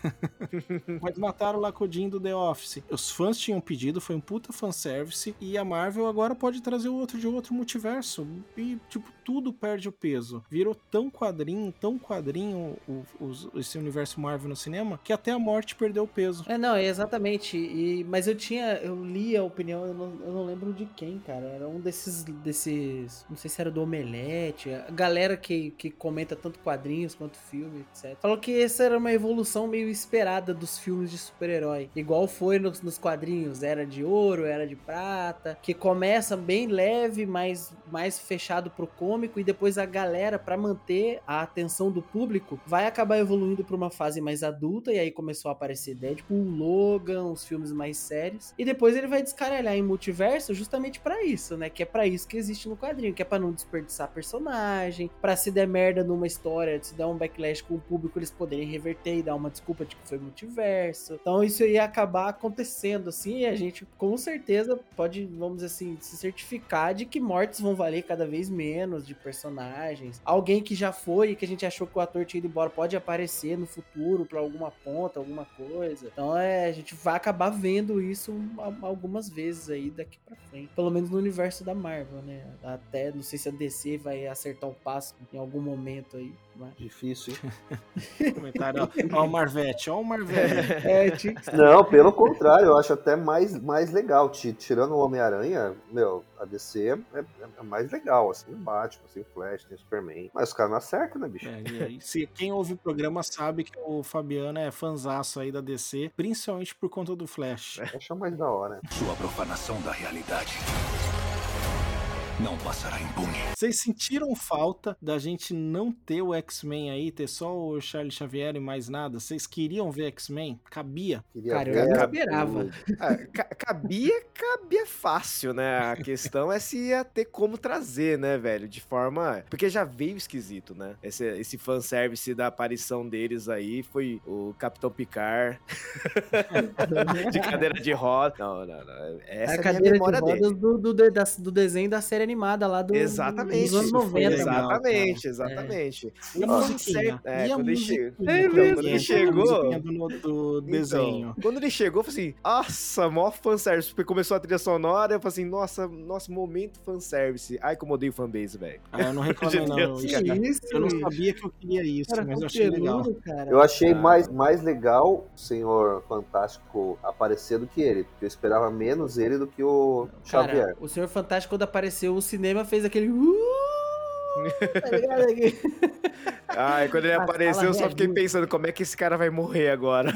[LAUGHS] Mas mataram lá com o Jim do The Office. Os fãs tinham pedido, foi um puta fanservice. E a Marvel agora pode trazer o outro de outro multiverso. E, tipo, tudo perde o peso. Virou tão quadrinho, tão quadrinho o, os- esse universo Marvel no cinema, que até a morte perdeu o peso. É, não, exatamente. E, mas eu tinha, eu li a opinião, eu não, eu não lembro de quem, cara. Era um desses, desses, não sei se era do Omelete, a galera que, que comenta tanto quadrinhos quanto filme, etc. Falou que essa era uma evolução meio esperada dos filmes de super-herói. Igual foi nos, nos quadrinhos, era de ouro, era de prata, que começa bem leve, mas mais fechado pro cômico, e depois a galera, pra manter a atenção do público, vai acabar evoluindo pra uma fase mais adulta, e aí começou a aparecer Deadpool, Logan, os filmes mais sérios, e depois ele vai descaralhar em multiverso justamente pra isso, né? Que é pra isso que existe no quadrinho, que é pra não desperdiçar personagem, pra se der merda numa história, se der um backlash com o público, eles poderem reverter e dar uma desculpa de que foi multiverso. Então isso ia acabar acontecendo, assim, e a gente com certeza pode, vamos dizer assim, se certificar de que mortes vão valer cada vez menos de personagens. Alguém que já foi e que a gente achou que o ator tinha ido embora pode aparecer no futuro pra alguma ponta, alguma coisa. Então é, a gente vai acabar vendo isso algumas vezes aí daqui pra frente. Pelo menos no universo da Marvel, né? Até, não sei se a DC vai acertar o passo em algum momento aí. Mas... Difícil, hein? [LAUGHS] Comentário, ó, ó o Marvete, ó o Marvete. [LAUGHS] É. Não, pelo contrário, eu acho até mais, mais legal. Ti- Tirando o Homem-Aranha, meu, a DC é, é mais legal, assim, o Batman, assim, o Flash, tem o Superman. Mas os caras não acertam, né, bicho? É, e aí, se quem ouve o programa sabe que o Fabiano é fanzaço aí da DC, principalmente por conta do Flash. Eu acho mais da hora. Sua profanação da realidade não passará impune. Vocês sentiram falta da gente não ter o X-Men aí, ter só o Charles Xavier e mais nada? Vocês queriam ver X-Men? Cabia? Queria Cara, eu não a- esperava. Ca- cabia, cabia fácil, né? A questão é se ia ter como trazer, né, velho? De forma. Porque já veio esquisito, né? Esse, esse fanservice da aparição deles aí foi o Capitão Picard [LAUGHS] de cadeira de roda. Não, não, não. Essa é a a minha cadeira de memória rodas dele. do, do, do desenho da série animada lá do, Exatamente. dos anos Isso foi 90. legal, mano. exatamente, exatamente. E a musiquinha? É, e a quando ele musiquinha? chega- É Então, mesmo. Quando ele chegou- do, do desenho. Então, quando ele chegou, eu falei assim, nossa, mó fanservice. Porque começou a trilha sonora, eu falei assim, nossa, nossa, momento fanservice. Ai, como odeio fanbase, velho. Ah, eu não reclamei, [LAUGHS] não. Deus, Isso- cara. isso, Eu não sabia que eu queria isso, Cara, mas eu achei legal. cara. Eu achei Ah. mais, mais legal o Senhor Fantástico aparecer do que ele, porque eu esperava menos ele do que o Cara, Xavier. o Senhor Fantástico, quando apareceu o cinema, fez aquele. "Uh", tá? [LAUGHS] Ai, quando ele A apareceu, eu só fiquei pensando como é que esse cara vai morrer agora.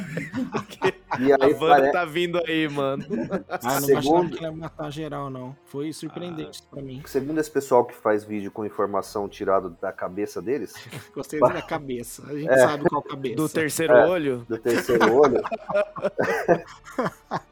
E [LAUGHS] A aí Wanda pare... tá vindo aí, mano. [LAUGHS] Ah, não Segundo- que ele ia matar geral, não. Foi surpreendente isso pra mim. segundo esse pessoal que faz vídeo com informação tirada da cabeça deles, Gostei da cabeça. A gente É. sabe qual cabeça. Do terceiro É. olho. do terceiro olho,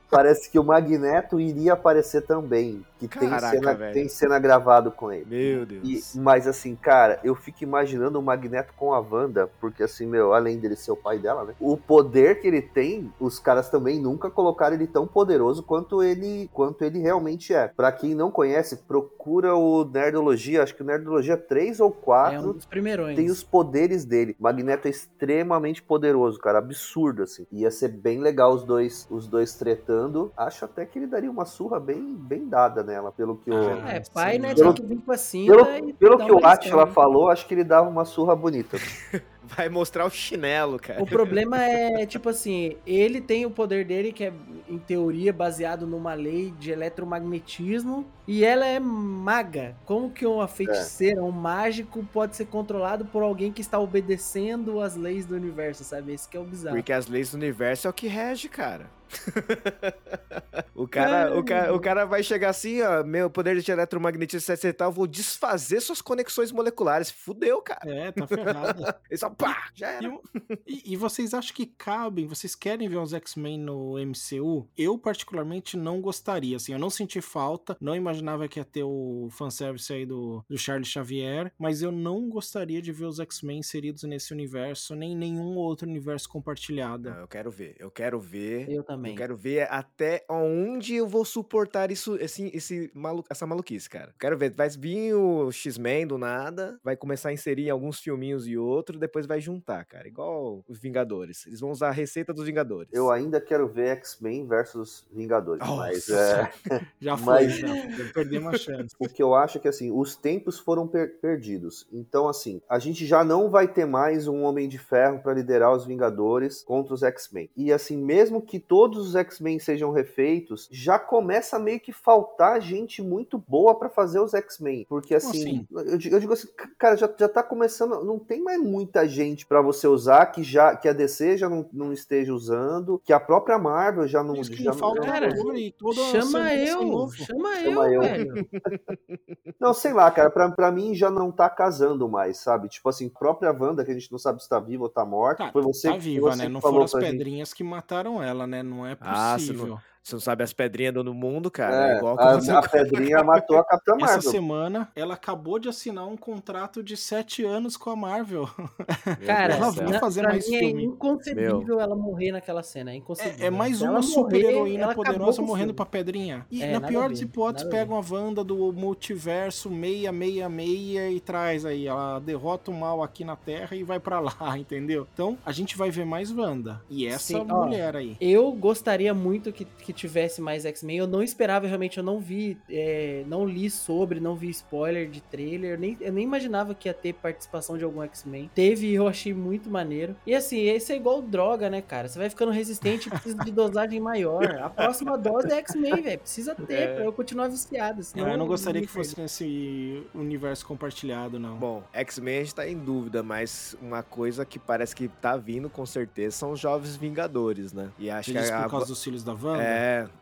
parece que o Magneto iria aparecer também. Que tem, Caraca, cena, velho. tem cena gravado com ele. Meu E- Deus. mas assim, cara, eu fico imaginando o Magneto com a Wanda, porque assim, meu, além dele ser o pai dela, né? O poder que ele tem, os caras também nunca colocaram ele tão poderoso quanto ele, quanto ele realmente é. Pra quem não conhece, procura o Nerdologia, acho que o Nerdologia 3 ou 4 É um dos primeirões. tem os poderes dele. Magneto é extremamente poderoso, cara, absurdo assim. Ia ser bem legal os dois, os dois tretando. Acho até que ele daria uma surra bem, bem dada nela, pelo que o Ah, É, pai, sim. né? Pelo- Tinha que vir com a cinta pelo, e pelo que o Atila falou, acho que ele dava uma surra bonita. [LAUGHS] Vai mostrar o chinelo, cara. O problema é, tipo assim, ele tem o poder dele, que é, em teoria, baseado numa lei de eletromagnetismo, e ela é maga. Como que uma feiticeira, um mágico, pode ser controlado por alguém que está obedecendo as leis do universo, sabe? Esse que é o bizarro. Porque as leis do universo é o que rege, cara. [LAUGHS] o, cara, o, cara, o cara vai chegar assim, ó, meu poder de eletromagnetismo, etc e tal, vou desfazer suas conexões moleculares. Fudeu, cara. É, tá ferrado. [LAUGHS] Ele só, pá, já era. E, e vocês acham que cabem? Vocês querem ver os X-Men no MCU? Eu, particularmente, não gostaria. Assim, eu não senti falta, não imaginava que ia ter o fanservice aí do, do Charles Xavier, mas eu não gostaria de ver os X-Men inseridos nesse universo, nem em nenhum outro universo compartilhado. Não, eu quero ver, eu quero ver. Eu também. Eu quero ver até onde eu vou suportar isso, esse, esse malu, essa maluquice, cara. Quero ver. Vai vir o X-Men do nada, vai começar a inserir em alguns filminhos e outro, depois vai juntar, cara. Igual os Vingadores. Eles vão usar a receita dos Vingadores. Eu ainda quero ver X-Men versus Vingadores, Nossa. mas é, [LAUGHS] Já foi, Mas- já. Perdemos a chance. [LAUGHS] o que eu acho é que assim, os tempos foram per- perdidos. Então assim, a gente já não vai ter mais um Homem de Ferro para liderar os Vingadores contra os X-Men. E assim, mesmo que todos os X-Men sejam refeitos, já começa a meio que faltar gente muito boa para fazer os X-Men, porque assim, eu, digo- eu digo assim, cara, já, já tá começando, não tem mais muita gente para você usar que já que a DC já não, não esteja usando, que a própria Marvel já não Isso que já não falta é Cara, e Chama eu, novo. chama, Chama eu, eu. velho. [LAUGHS] Não, sei lá, cara, pra, pra mim já não tá casando mais, sabe? Tipo assim, própria Wanda, que a gente não sabe se tá viva ou tá morta, Tá, foi você, tá viva, você né? Não falou foram as pra gente. pedrinhas que mataram ela, né? Não é Ah, possível. Você não sabe as pedrinhas do mundo, cara. É, É, igual a, você... a [LAUGHS] pedrinha matou a Capitã Essa Marvel. semana, ela acabou de assinar um contrato de sete anos com a Marvel. [LAUGHS] Cara, Ela vai fazer pra mais é inconcebível ela morrer naquela cena. É inconcebível. É, é mais uma super-heroína ela acabou poderosa morrendo pra pedrinha. E É, na pior das hipóteses, nada a pega uma Wanda do multiverso 666 e traz aí. Ela derrota o mal aqui na Terra e vai pra lá, [LAUGHS] entendeu? Então, a gente vai ver mais Wanda. E essa Sim, ó. mulher aí. Eu gostaria muito que, que tivesse mais X-Men. Eu não esperava, realmente, eu não vi, é, não li sobre, não vi spoiler de trailer. Nem, eu nem imaginava que ia ter participação de algum X-Men. Teve e eu achei muito maneiro. E assim, esse é igual droga, né, cara? Você vai ficando resistente e precisa de dosagem maior. A próxima dose é X-Men, velho. Precisa ter É. pra eu continuar viciado. senão Não, eu não gostaria que fosse nesse universo compartilhado, não. Bom, X-Men a gente tá em dúvida, mas uma coisa que parece que tá vindo com certeza são os Jovens Vingadores, né? E acho Você que a, por causa dos filhos da Wanda? É,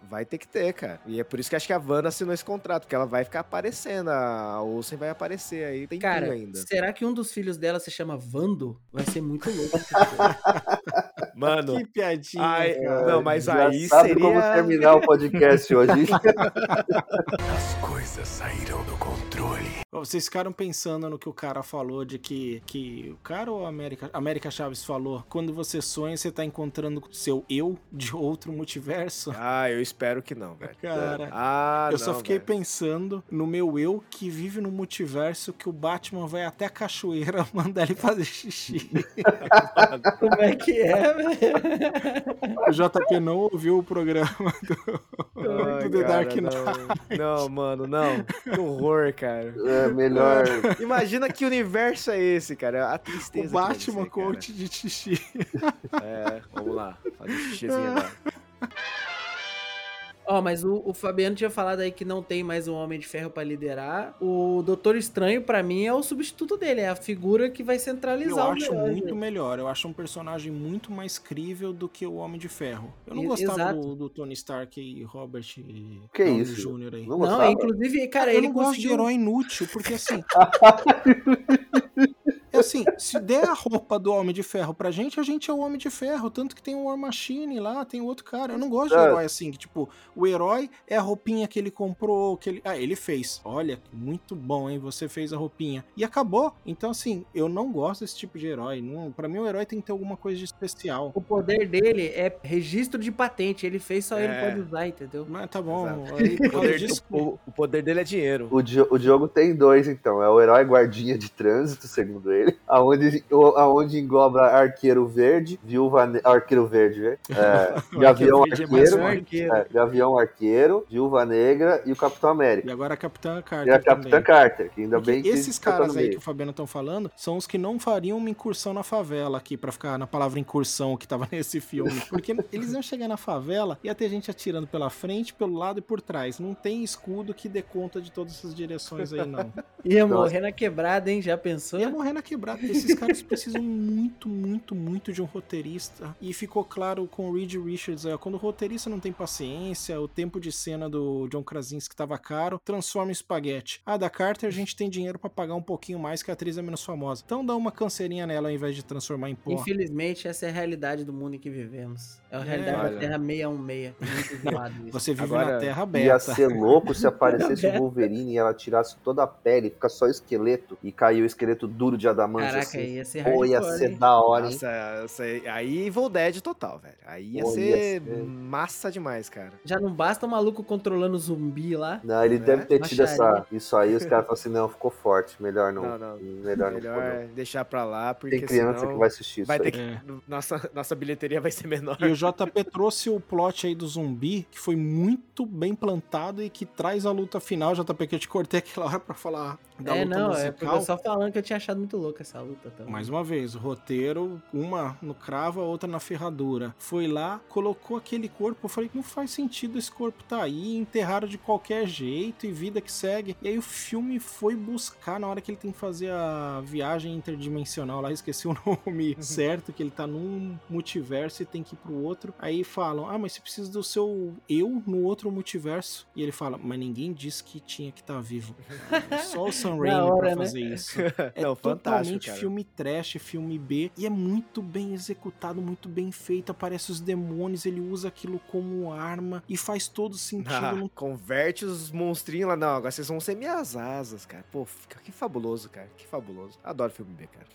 vai ter que ter, cara. E é por isso que acho que a Wanda assinou esse contrato, porque ela vai ficar aparecendo, a Olsen vai aparecer aí, tem Cara, ainda. será que um dos filhos dela se chama Vando? Vai ser muito louco. [LAUGHS] Mano, Que piadinha. ai, não, mas Já aí sabe seria... como terminar o podcast hoje. [LAUGHS] As coisas saíram do controle. Vocês ficaram pensando no que o cara falou de que, que o cara ou a América, América Chaves falou, quando você sonha, você tá encontrando seu eu de outro multiverso? Ah, eu espero que não, velho. Cara, Ah, eu só não, fiquei velho. pensando no meu eu que vive no multiverso que o Batman vai até a cachoeira [LAUGHS] mandar ele fazer xixi. [LAUGHS] Como é que é, velho? O JP não ouviu o programa do, Ai, do The cara, Dark Knight. não. Não, mano, não. Que horror, cara. É melhor. Imagina que universo é esse, cara. A tristeza. O Batman ser, cara. coach de xixi. É, vamos lá. Fazer um xixizinho agora. [LAUGHS] Ó, mas o, o Fabiano tinha falado aí que não tem mais um Homem de Ferro pra liderar. O Doutor Estranho, pra mim, é o substituto dele. É a figura que vai centralizar Eu o acho negócio. muito melhor. Eu acho um personagem muito mais crível do que o Homem de Ferro. Eu não E- gostava exato. do, do Tony Stark e Robert e Que Downey isso? Jr. aí. Não Não, inclusive, cara, eu ele não gosto de conseguiu... herói inútil, porque assim. [LAUGHS] Assim, se der a roupa do Homem de Ferro pra gente, a gente é o Homem de Ferro. Tanto que tem o War Machine lá, tem o outro cara. Eu não gosto de É. herói assim, que tipo, o herói é a roupinha que ele comprou, que ele. Ah, ele fez. Olha, muito bom, hein? Você fez a roupinha. E acabou. Então, assim, eu não gosto desse tipo de herói. Não, pra mim, o herói tem que ter alguma coisa de especial. O poder dele é registro de patente. Ele fez, só ele É. pode usar, entendeu? Mas tá bom. Aí, [LAUGHS] O poder, disso, o, o poder dele é dinheiro. O, Di- o Diogo tem dois, então. É o herói guardinha de trânsito, segundo ele. [LAUGHS] Aonde, o- aonde engloba arqueiro verde, viúva ne- arqueiro verde, né? É, [LAUGHS] gavião Verde é mais arqueiro. Arqueiro. é, gavião arqueiro, viúva negra e o Capitão América. E agora a Capitã Carter. E a Capitã também. Carter, que ainda Porque bem que esses tá caras aí que o Fabiano estão falando são os que não fariam uma incursão na favela aqui, pra ficar na palavra incursão que tava [LAUGHS] nesse filme. Porque eles iam chegar na favela e ia ter gente atirando pela frente, pelo lado e por trás. Não tem escudo que dê conta de todas essas direções aí, não. Ia Nossa. morrer na quebrada, hein? Já pensou? Ia morrer na quebrada. Esses caras precisam muito, muito, muito de um roteirista. E ficou claro com o Reed Richards, ó, quando o roteirista não tem paciência, o tempo de cena do John Krasinski tava caro, transforma em espaguete. Ah, da Carter a gente tem dinheiro pra pagar um pouquinho mais, que a atriz é menos famosa. Então dá uma canseirinha nela ao invés de transformar em pó. Infelizmente, essa é a realidade do mundo em que vivemos. É a realidade olha. da Terra 616. Muito [LAUGHS] zoado isso. Você vive Agora, na terra Ia aberta. ser louco se [LAUGHS] aparecesse o Wolverine e ela tirasse toda a pele, fica só o esqueleto e caiu o esqueleto duro de adamante Caraca, assim. ia ser Pô, ia hardcore, ser hein? da hora, hein? Nossa, essa- aí Evil Dead total, velho. Aí ia Pô, ia ser ser. massa demais, cara. Já não basta o maluco controlando zumbi lá. Não, ele Né? deve ter tido essa, isso aí, os caras falaram assim, não, ficou forte, melhor não. Não, não. Melhor não. Melhor ficou, não. deixar pra lá, porque Tem criança senão que vai assistir isso vai ter aí. que... É. Nossa, nossa bilheteria vai ser menor. E o JP trouxe o plot aí do zumbi, que foi muito bem plantado e que traz a luta final. JP, que eu te cortei aquela hora pra falar da é, luta não, é porque musical. eu só falando que eu tinha achado muito louca essa luta também. Mais uma vez, o roteiro, uma no cravo, a outra na ferradura. Foi lá, colocou aquele corpo. Eu falei, não faz sentido esse corpo tá aí, enterraram de qualquer jeito e vida que segue. E aí o filme foi buscar na hora que ele tem que fazer a viagem interdimensional lá, [LAUGHS] esqueci o nome certo, que ele tá num multiverso e tem que ir pro outro. Aí falam, ah, mas você precisa do seu eu no outro multiverso. E ele fala, mas ninguém disse que tinha que estar tá vivo. [LAUGHS] Só o Sam Raimi hora, pra né? fazer isso. [LAUGHS] É Não, fantástico, totalmente cara. filme trash, filme B. E é muito bem executado, muito bem feito. Aparece os demônios, ele usa aquilo como arma e faz todo sentido. [LAUGHS] Ah, não- converte os monstrinhos lá. Não, agora vocês vão ser minhas asas, cara. Pô, fica que fabuloso, cara. Que fabuloso. Adoro filme B, cara.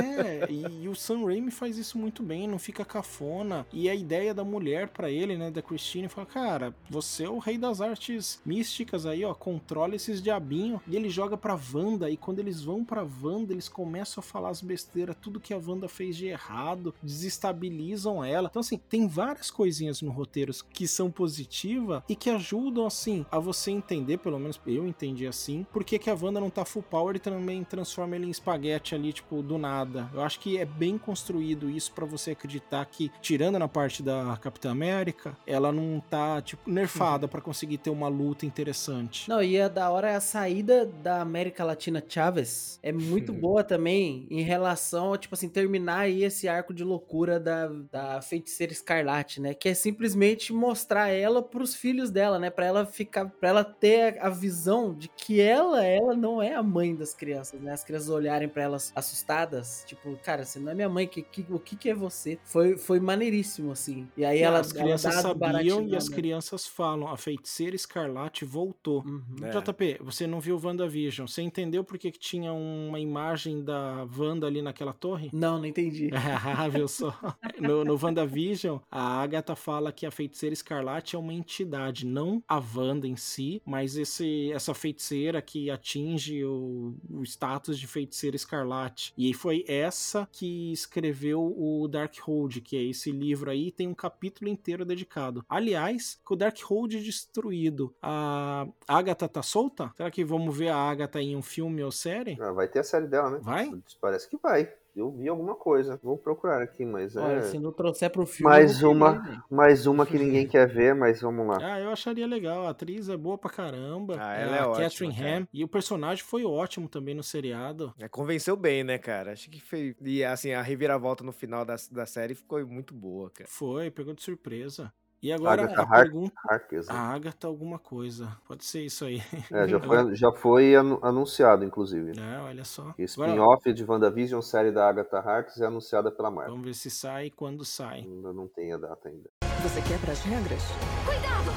É, [LAUGHS] e, e o Sam Raimi faz isso muito bem, não fica cafona. E a ideia da mulher pra ele, né, da Christine, fala: Cara, você é o rei das artes místicas aí, ó, controla esses diabinhos. E ele joga pra Wanda, e quando eles vão pra Wanda, eles começam a falar as besteiras, tudo que a Wanda fez de errado, desestabilizam ela. Então, assim, tem várias coisinhas no roteiro que são positivas e que ajudam, assim, a você entender, pelo menos eu entendi assim, por que, que a Wanda não tá full power e também transforma ele em espaguete ali, tipo, do nada. Eu acho que é bem construído isso pra você acreditar que, tirando na parte da Capitã América, ela não tá, tipo, nerfada pra conseguir ter uma luta interessante. Não, e a da hora é a saída da América América Latina Chaves é muito boa também em relação a, tipo assim, terminar aí esse arco de loucura da, da feiticeira escarlate, né? Que é simplesmente mostrar ela pros filhos dela, né? Pra ela ficar, pra ela ter a visão de que ela, ela não é a mãe das crianças, né? As crianças olharem pra elas assustadas, tipo, cara, você não é minha mãe, que, que, o que que é você? Foi, foi maneiríssimo, assim. E aí ela, as crianças ela a sabiam e as crianças falam: a feiticeira escarlate voltou. Uhum. É. JP, você não viu WandaVision. Você entendeu por que, que tinha uma imagem da Wanda ali naquela torre? [LAUGHS] Não, não entendi. [LAUGHS] Ah, viu só? No, no WandaVision, a Agatha fala que a feiticeira escarlate é uma entidade, não a Wanda em si, mas esse, essa feiticeira que atinge o, o status de feiticeira escarlate. E foi essa que escreveu o Darkhold, que é esse livro aí, tem um capítulo inteiro dedicado. Aliás, com o Darkhold destruído, a Agatha tá solta? Será que vamos ver a Agatha em um filme ou série? Ah, vai ter a série dela, né? Vai? Parece que vai. Eu vi alguma coisa. Vou procurar aqui, mas Olha, é. se não trouxer pro filme. Mais uma, querer, velho. mais uma que ninguém quer ver, mas vamos lá. Ah, eu acharia legal. A atriz é boa pra caramba. Ah, ela é a ótima, Catherine cara. Ham. E o personagem foi ótimo também no seriado. É, convenceu bem, né, cara? Acho que foi. E assim, a reviravolta no final da, da série ficou muito boa, cara. Foi, pegou de surpresa. E agora Agatha a Har- pergunta. Harkness, A né? Agatha alguma coisa. Pode ser isso aí. É, já [LAUGHS] foi, já foi anu- anunciado, inclusive. É, olha só. Que Agora, Spin-off de WandaVision, série da Agatha Harkness, é anunciada pela Marvel. vamos ver se sai e quando sai. Ainda não tem a data ainda. Você quebra as regras? Cuidado!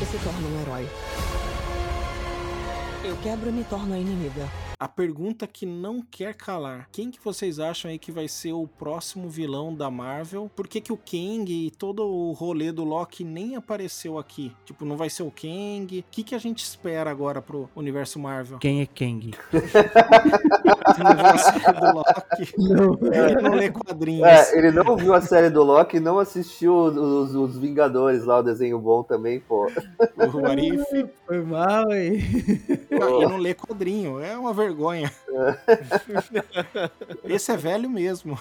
E se torna um herói. Eu quebro e me torno a inimiga. A pergunta que não quer calar. Quem que vocês acham aí que vai ser o próximo vilão da Marvel? Por que, que o Kang e todo o rolê do Loki nem apareceu aqui? Tipo, não vai ser o Kang? O que, que a gente espera agora pro universo Marvel? Quem é Kang? Não viu a série do Loki? Ele não lê quadrinhos. É, ele não viu a série do Loki, não assistiu os, os Vingadores lá, o desenho bom também, pô. O Arif. Foi mal, hein? E não lê quadrinho. É uma vergonha. Esse é velho mesmo.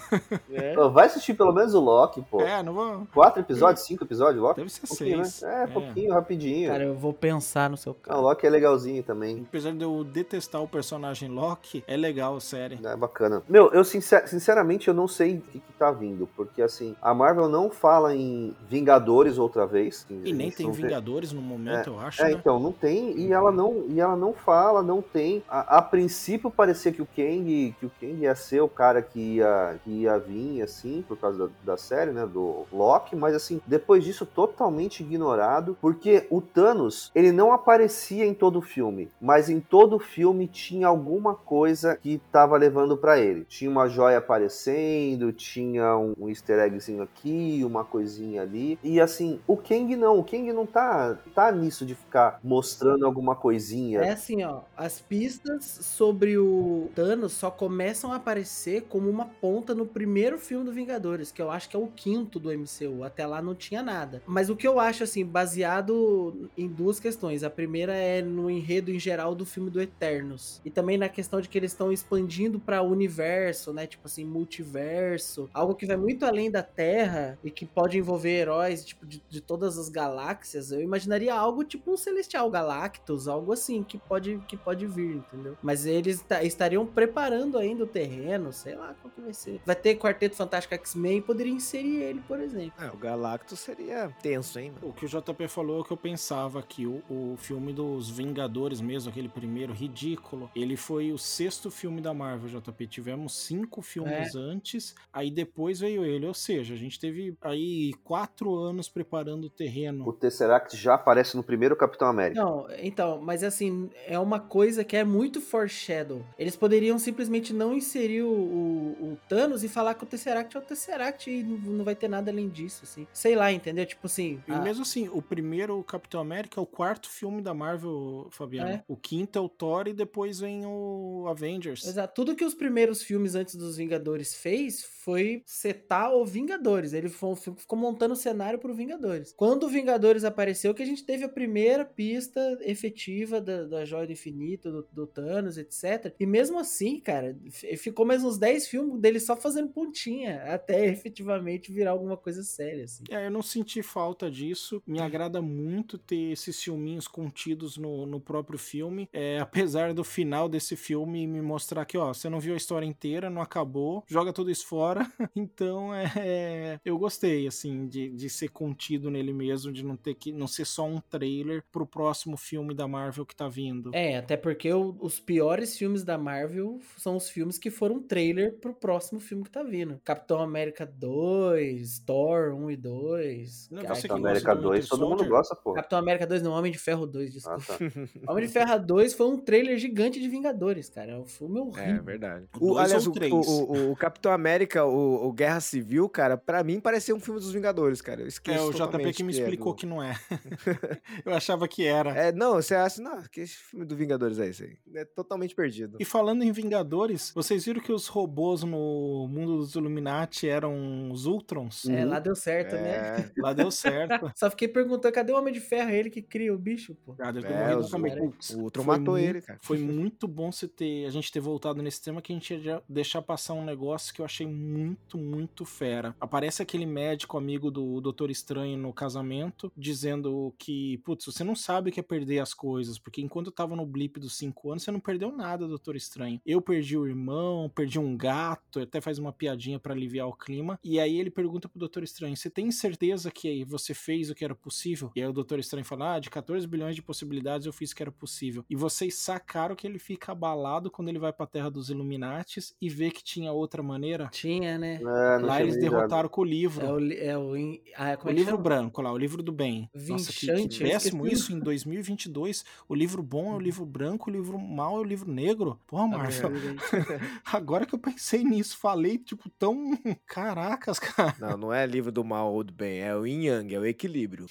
É. Pô, Vai assistir pelo menos o Loki, pô. É, não vou. Quatro episódios, cinco episódios, Loki? Deve ser Pouquinho, seis. né? É, pouquinho, rapidinho. Cara, eu vou pensar no seu Ah, o. Loki é legalzinho também. Apesar de eu detestar o personagem Loki, é legal a série. É bacana. Meu, eu sincer- sinceramente eu não sei o que, que tá vindo, porque assim, a Marvel não fala em Vingadores outra vez. E nem tem Vingadores no momento, eu acho, É, né? então, não tem, e ela não, e ela não fala, não tem. A, a princípio parecia que o Kang, que o Kang ia ser o cara que ia, que ia vir, assim, por causa da, da série, né, do Loki, mas assim, depois disso totalmente ignorado, porque o Thanos, ele não aparecia em todo o filme, mas em todo o filme tinha alguma coisa que tava levando pra ele. Tinha uma joia aparecendo, tinha um, um easter eggzinho aqui, uma coisinha ali, e assim, o Kang não, o Kang não tá, tá nisso de ficar mostrando alguma coisinha. É assim, ó, as pistas sobre o Thanos só começam a aparecer como uma ponta no primeiro filme do Vingadores, que eu acho que é o quinto do MCU. Até lá não tinha nada. Mas o que eu acho, assim, baseado em duas questões. A primeira é no enredo em geral do filme do Eternos. E também na questão de que eles estão expandindo para o universo, né? Tipo assim, multiverso. Algo que vai muito além da Terra e que pode envolver heróis, tipo, de, de todas as galáxias. Eu imaginaria algo tipo um Celestial Galactus, algo assim, que pode, que pode vir, entendeu? Mas eles ta- estariam preparando ainda o terreno, sei lá qual que vai ser. Vai ter Quarteto Fantástico X-Men, poderia inserir ele, por exemplo. Ah, o Galactus seria tenso, hein, mano? O que o JP falou é o que eu pensava que o, o filme dos Vingadores mesmo, aquele primeiro ridículo, ele foi o sexto filme da Marvel, JP. Tivemos cinco filmes antes, aí depois veio ele. Ou seja, a gente teve aí quatro anos preparando o terreno. O Tesseract já aparece no primeiro Capitão América. Não, então, mas assim, é uma coisa que é muito foreshadow. Eles poderiam simplesmente não inserir o, o- o Thanos e falar que o Tesseract é o Tesseract e não não vai ter nada além disso, assim. Sei lá, entendeu? Tipo assim. E a- mesmo assim, o primeiro Capitão América é o quarto filme da Marvel, Fabiano. É. O quinto é o Thor e depois vem o Avengers. Exato. Tudo que os primeiros filmes antes dos Vingadores fez foi setar o Vingadores. Ele foi- ficou montando o cenário pro Vingadores. Quando o Vingadores apareceu, que a gente teve a primeira pista efetiva da, da Joia do Infinito, do, do Thanos, etc. E mesmo assim, cara, ficou mais uns 10 filmes dele só fazendo pontinha, até [LAUGHS] efetivamente virar alguma coisa séria, assim. É, eu não senti falta disso. Me agrada muito ter esses filminhos contidos no, no próprio filme. É, [LAUGHS] apesar do final desse filme me mostrar que, ó, você não viu a história inteira, não acabou, joga tudo isso fora. [LAUGHS] Então, é, eu gostei, assim, de, de ser contido nele mesmo, de não ter que não ser só um trailer pro próximo filme da Marvel que tá vindo. É, até porque o- os piores filmes da Marvel são os filmes que foram trailer pro próximo filme que tá vindo. Capitão América 2, Thor 1 e 2. Não, Capitão América gosta do 2, Winter todo mundo gosta, pô. Capitão América 2 não, Homem de Ferro 2, Ah, desculpa. tá. [LAUGHS] Homem de Ferro 2 foi um trailer gigante de Vingadores, cara. É um filme É, horrível. verdade. O aliás, o, o, o- o Capitão América, o, o Guerra Civil, cara, pra mim parecia um filme dos Vingadores, cara. Eu É, esqueço o JP que me é explicou do- que não é. [LAUGHS] eu achava que era. É, não, você acha, não, que esse filme do Vingadores é esse aí? É totalmente perdido. E falando em Vingadores, vocês viram que os robôs no mundo dos Illuminati eram os Ultrons? É, lá deu certo, né? É, [LAUGHS] Lá deu certo. Só fiquei perguntando, cadê o Homem de Ferro? É ele que cria o bicho, pô. Ah, deve ter É, morrido os- o- o Ultron matou muito- ele, cara. Foi muito bom você ter, a gente ter voltado nesse tema que a gente ia deixar passar um negócio que eu achei muito, muito fera. Aparece aquele médico amigo do Doutor Estranho no casamento, dizendo que, putz, você não sabe o que é perder as coisas, porque enquanto eu tava no blip dos cinco anos, você não perdeu nada, Doutor Estranho. Eu perdi o irmão, perdi um gato, até faz uma piadinha pra aliviar o clima. E aí ele pergunta pro Doutor Estranho: você tem certeza que você fez o que era possível? E aí o Doutor Estranho fala: ah, de 14 bilhões de possibilidades eu fiz o que era possível. E vocês sacaram que ele fica abalado quando ele vai pra Terra dos Illuminates e vê que tinha outra maneira? Tinha, né? É, não Lá tinha eles derrotaram com o livro. É o, é o, in- ah, O é que livro chama? branco lá, o livro do bem. Nossa, que, que Vinchante, péssimo isso em 2022. O livro bom é o livro branco, o livro mal é o livro negro. Porra, Marvel. [LAUGHS] Agora que eu pensei nisso, falei, tipo, tão. Caracas, cara. Não, não é livro do mal ou do bem, é o yin yang, é o equilíbrio.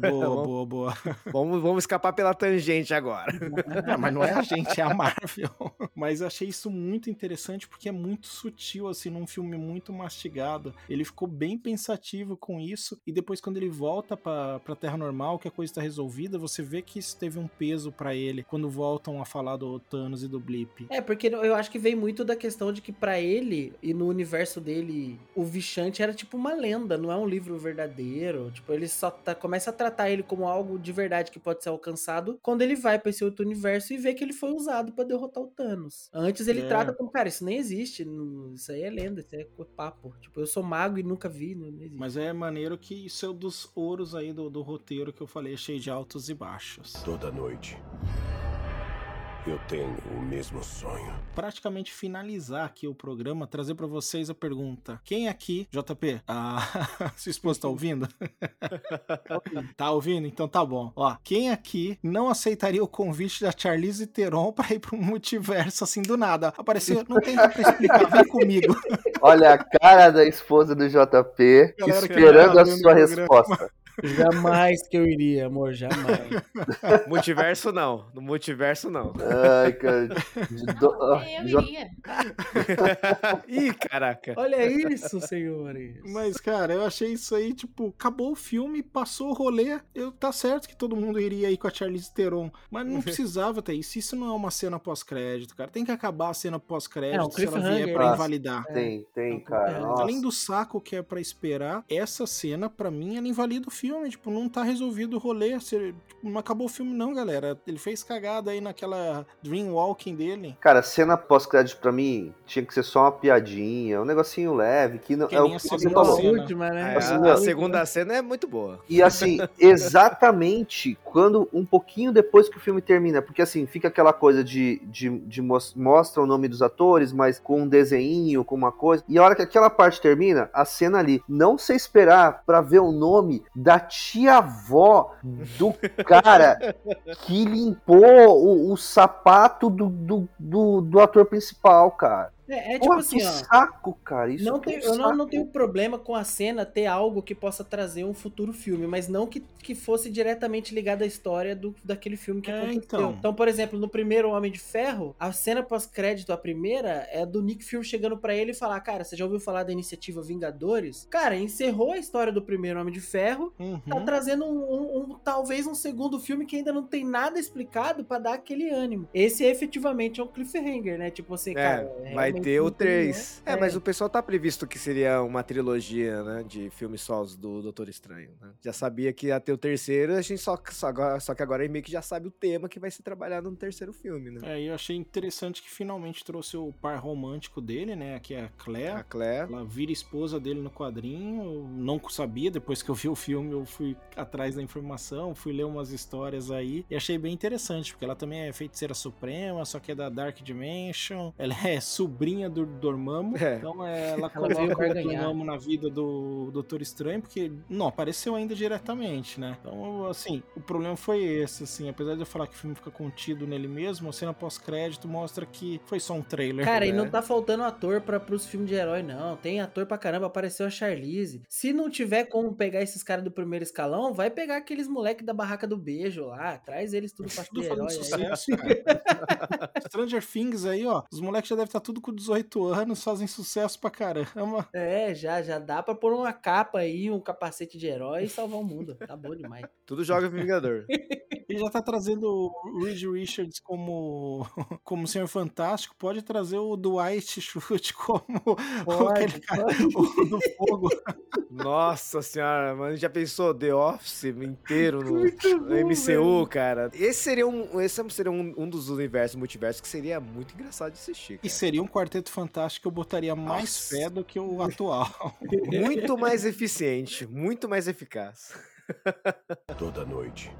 Boa, [LAUGHS] boa, boa. vamos, vamos escapar pela tangente agora. Não, mas não é a gente, é a Marvel. [LAUGHS] Mas achei isso muito interessante porque é muito sutil, assim, num filme muito mastigado. Ele ficou bem pensativo com isso. E depois, quando ele volta pra, pra Terra Normal, que a coisa tá resolvida, você vê que isso teve um peso pra ele quando voltam a falar do Thanos e do Blip. É, porque eu acho que vem muito da questão de que pra ele e no universo dele, o Vichante era tipo uma lenda, não é um livro verdadeiro. Tipo, ele só tá- começa a tratar ele como algo de verdade que pode ser alcançado quando ele vai pra esse outro universo e vê que ele foi usado pra derrotar o Thanos. Antes ele É. trata como, cara, isso nem existe, isso aí é lenda, isso é papo. Tipo, eu sou mago e nunca vi, não, não existe. Mas é maneiro que isso é um dos ouros aí do, do roteiro que eu falei, cheio de altos e baixos. Toda noite. Eu tenho o mesmo sonho. praticamente finalizar aqui o programa, trazer pra vocês a pergunta: quem aqui, JP, a [LAUGHS] sua esposa tá ouvindo? [LAUGHS] tá ouvindo? Então tá bom. Ó, quem aqui não aceitaria o convite da Charlize Theron pra ir pro multiverso assim do nada? Apareceu, não tem nada pra explicar, vem comigo. Olha a cara da esposa do JP Galera esperando a sua programa. resposta. Jamais que eu iria, amor, jamais. [LAUGHS] multiverso não, no multiverso não. Ai, cara. de [LAUGHS] do- ah, Eu J- iria. [LAUGHS] Ih, caraca. Olha isso, senhores. Mas, cara, eu achei isso aí, tipo, acabou o filme, passou o rolê. Eu, tá certo que todo mundo iria aí com a Charlize Theron, mas não precisava ter isso. Isso não é uma cena pós-crédito, cara. Tem que acabar a cena É, pós-crédito se ela vier pra né? invalidar. Tem, tem, É, cara. Nossa. Além do saco que é pra esperar, essa cena, pra mim, ela invalida o filme. Tipo, não tá resolvido o rolê. Você, tipo, não acabou o filme, não, galera. Ele fez cagada aí naquela Dream Walking dele. Cara, cena pós-crédito pra mim tinha que ser só uma piadinha, um negocinho leve, que não Que é o a que você segunda falou. cena. última, né? É, Assim, a, meu- a segunda cena é muito boa. E assim, [LAUGHS] exatamente quando um pouquinho depois que o filme termina, porque assim, fica aquela coisa de, de, de mos- mostra o nome dos atores, mas com um desenho, com uma coisa. E a hora que aquela parte termina, a cena ali, não sei esperar pra ver o nome da tia-avó do cara que limpou o, o sapato do, do, do, do ator principal, cara. É, é tipo Porra, assim, que ó. saco, cara. Isso Não que é tem- um eu não, não tenho problema com a cena ter algo que possa trazer um futuro filme, mas não que, que fosse diretamente ligado à história do, daquele filme que É, aconteceu. então. Então. por exemplo, no primeiro Homem de Ferro, a cena pós-crédito, a primeira, é do Nick Fury chegando pra ele e falar: Cara, você já ouviu falar da iniciativa Vingadores? Cara, encerrou a história do primeiro Homem de Ferro. Uhum. Tá trazendo um, um- um- talvez um segundo filme que ainda não tem nada explicado pra dar aquele ânimo. Esse efetivamente é um cliffhanger, né? Tipo assim, cara. É, vai realmente ter o não tem, 3. né? É, mas o pessoal tá previsto que seria uma trilogia, né? De filmes solos do Doutor Estranho. né? Já sabia que ia ter o terceiro, a gente só, só, agora- só que agora meio que já sabe o tema que vai ser trabalhado no terceiro filme, né? É, e eu achei interessante que finalmente trouxe o par romântico dele, né? Que é a Claire. A Claire. Ela vira esposa dele no quadrinho. Eu não sabia, depois que eu vi o filme, eu fui atrás da informação, fui ler umas histórias aí e achei bem interessante, porque ela também é feiticeira suprema, só que é da Dark Dimension. Ela é sobrinha do Dormammu, É. então é, ela com o ganhar. Dormammu na vida do Doutor Estranho, porque não apareceu ainda diretamente, né? Então, assim, o problema foi esse, assim, apesar de eu falar que o filme fica contido nele mesmo, a cena pós-crédito mostra que foi só um trailer. Cara, e né? não tá faltando ator pra, pros filmes de herói, não. Tem ator pra caramba, apareceu a Charlize. Se não tiver como pegar esses caras do primeiro escalão, vai pegar aqueles moleque da barraca do beijo lá. Traz eles tudo pra Tudo herói. sucesso. [LAUGHS] Stranger Things aí, ó. Os moleques já devem estar tudo com 18 anos, fazem sucesso pra caramba. É, já, já dá pra pôr uma capa aí, um capacete de herói e salvar o mundo. Tá bom demais. [LAUGHS] Tudo joga Vingador. [LAUGHS] E já tá trazendo o Reed Richards como, como Senhor Fantástico. Pode trazer o Dwight Schrute como [LAUGHS] Pode, aquele cara o do fogo. Nossa senhora, mano, já pensou The Office inteiro no, Muito no bom, MCU, velho. cara? Esse seria um, esse seria um, um dos universos multiversos que seria muito engraçado de assistir. E cara. seria um quarteto fantástico que eu botaria mais Nossa. fé do que o atual. [LAUGHS] Muito mais eficiente, muito mais eficaz. Toda noite.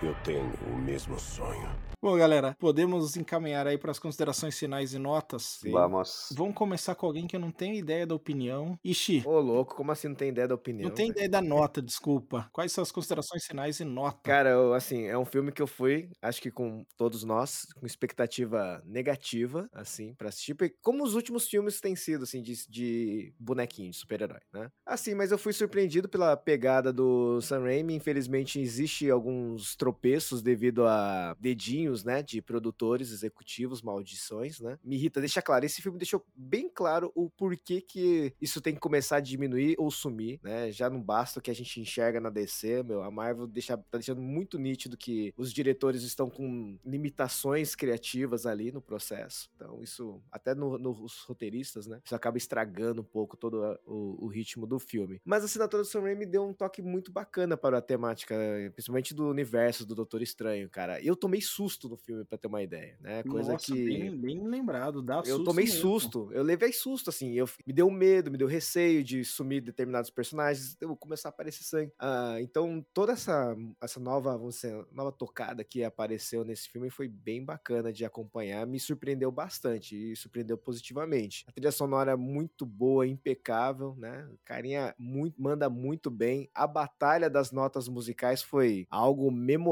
Eu tenho o mesmo sonho. Bom, galera, podemos encaminhar aí para as considerações finais e notas. Sim. Vamos. Vamos começar com alguém que eu não tenho ideia da opinião. Ixi, Ô, louco, como assim não tem ideia da opinião? não tem ideia da nota, desculpa. Quais são as considerações finais e nota? Cara, eu, assim, é um filme que eu fui, acho que com todos nós, com expectativa negativa, assim, pra assistir, porque como os últimos filmes têm sido, assim, de, de bonequinho, de super-herói, né? Assim, mas eu fui surpreendido pela pegada do Sam Raimi, infelizmente existe alguns tropeços devido a dedinhos, né, de produtores, executivos, maldições, né? Me irrita, deixa claro, esse filme deixou bem claro o porquê que isso tem que começar a diminuir ou sumir, né? Já não basta o que a gente enxerga na DC, meu, a Marvel deixa, tá deixando muito nítido que os diretores estão com limitações criativas ali no processo. Então, isso, até no- nos roteiristas, né? Isso acaba estragando um pouco todo a- o, o ritmo do filme. Mas a assinatura do Sam Raimi deu um toque muito bacana para a temática, principalmente do universo do Doutor Estranho, cara. Eu tomei susto no filme, pra ter uma ideia, né? Coisa Nossa, que. bem, bem lembrado, dá Eu susto tomei mesmo. susto, eu levei susto, assim, eu, me deu medo, me deu receio de sumir determinados personagens, eu começar a aparecer sangue. Ah, então, toda essa, essa nova, vamos dizer, nova tocada que apareceu nesse filme foi bem bacana de acompanhar, me surpreendeu bastante e surpreendeu positivamente. A trilha sonora é muito boa, impecável, né? O Carinha muito, manda muito bem. A batalha das notas musicais foi algo memorável,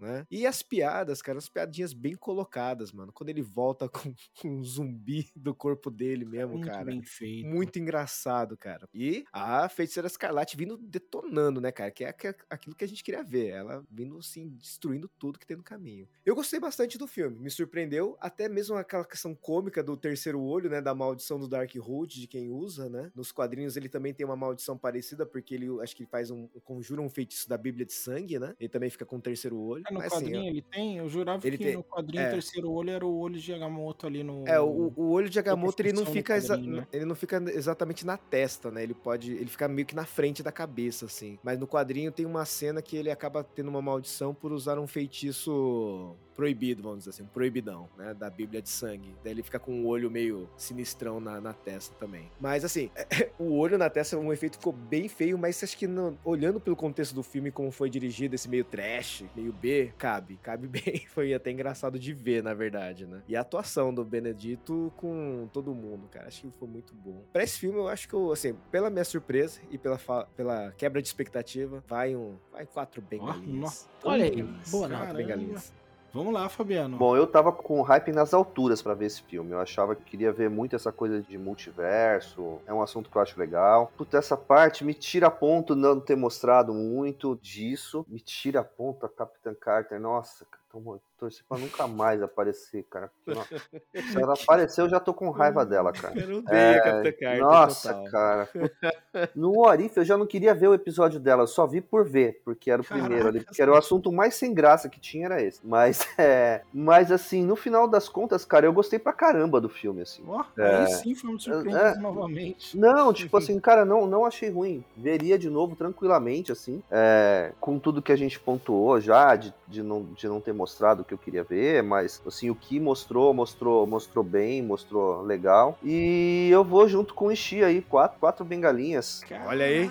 né? E as piadas, cara, as piadinhas bem colocadas, mano. Quando ele volta [LAUGHS] com, um zumbi do corpo dele mesmo, Muito cara. bem feito. Muito engraçado, cara. E a Feiticeira Escarlate vindo detonando, né, cara? Que é aqu- aquilo que a gente queria ver. Ela vindo, assim, destruindo tudo que tem no caminho. Eu gostei bastante do filme. Me surpreendeu. Até mesmo aquela questão cômica do terceiro olho, né? Da maldição do Darkhold, de quem usa, né? Nos quadrinhos ele também tem uma maldição parecida, porque ele, acho que ele faz um... Conjura um feitiço da Bíblia de Sangue, né? Ele também fica com terceiro olho. Ah, no Mas, assim, quadrinho ele tem? Eu jurava ele que tem- no quadrinho é. o terceiro olho era o olho de Agamotto ali no. É, o, o olho de Agamotto ele não fica né? ele não fica exatamente na testa, né? Ele pode, ele fica meio que na frente da cabeça assim. Mas no quadrinho tem uma cena que ele acaba tendo uma maldição por usar um feitiço proibido, vamos dizer assim, um proibidão, né, da Bíblia de Sangue. Daí ele fica com o olho meio sinistrão na, na testa também. Mas assim, o olho na testa, um efeito ficou bem feio, mas acho que não- olhando pelo contexto do filme, como foi dirigido, esse meio trash, meio B, cabe, cabe [LAUGHS] bem. Foi até engraçado de ver, na verdade, né? E a atuação do Benedito com todo mundo, cara, acho que foi muito bom. Pra esse filme, eu acho que, eu, assim, pela minha surpresa e pela, pela quebra de expectativa, vai um, vai quatro bengalinhas. nossa. Olha aí, boa quatro nota. bengalinhas. Vamos lá, Fabiano. Bom, eu tava com hype nas alturas pra ver esse filme. Eu achava que queria ver muito essa coisa de multiverso. É um assunto que eu acho legal. Puta, essa parte me tira a ponto não ter mostrado muito disso. Me tira a ponto a Capitã Carter. Nossa, cara, tô- torci pra nunca mais aparecer, cara. Nossa, [LAUGHS] Se ela aparecer, eu já tô com raiva dela, cara. Eu não odeio É, a Capitã Carter. Nossa, total. cara. [LAUGHS] No What If, eu já não queria ver o episódio dela, eu só vi por ver, porque era o primeiro ali, Caraca, porque era o assunto mais sem graça que tinha, era esse. Mas, [LAUGHS] é, mas assim, no final das contas, cara, eu gostei pra caramba do filme, assim. Ó, É. aí sim foi um surpreendido É. novamente. Não, tipo assim, cara, não, não achei ruim. Veria de novo tranquilamente, assim. é, com tudo que a gente pontuou já, de, de, não, de não ter mostrado o que eu queria ver, mas assim, o que mostrou, mostrou, mostrou bem, mostrou legal. E eu vou junto com o Ishii aí, quatro, quatro bengalinhas. Olha aí.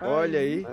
Olha aí.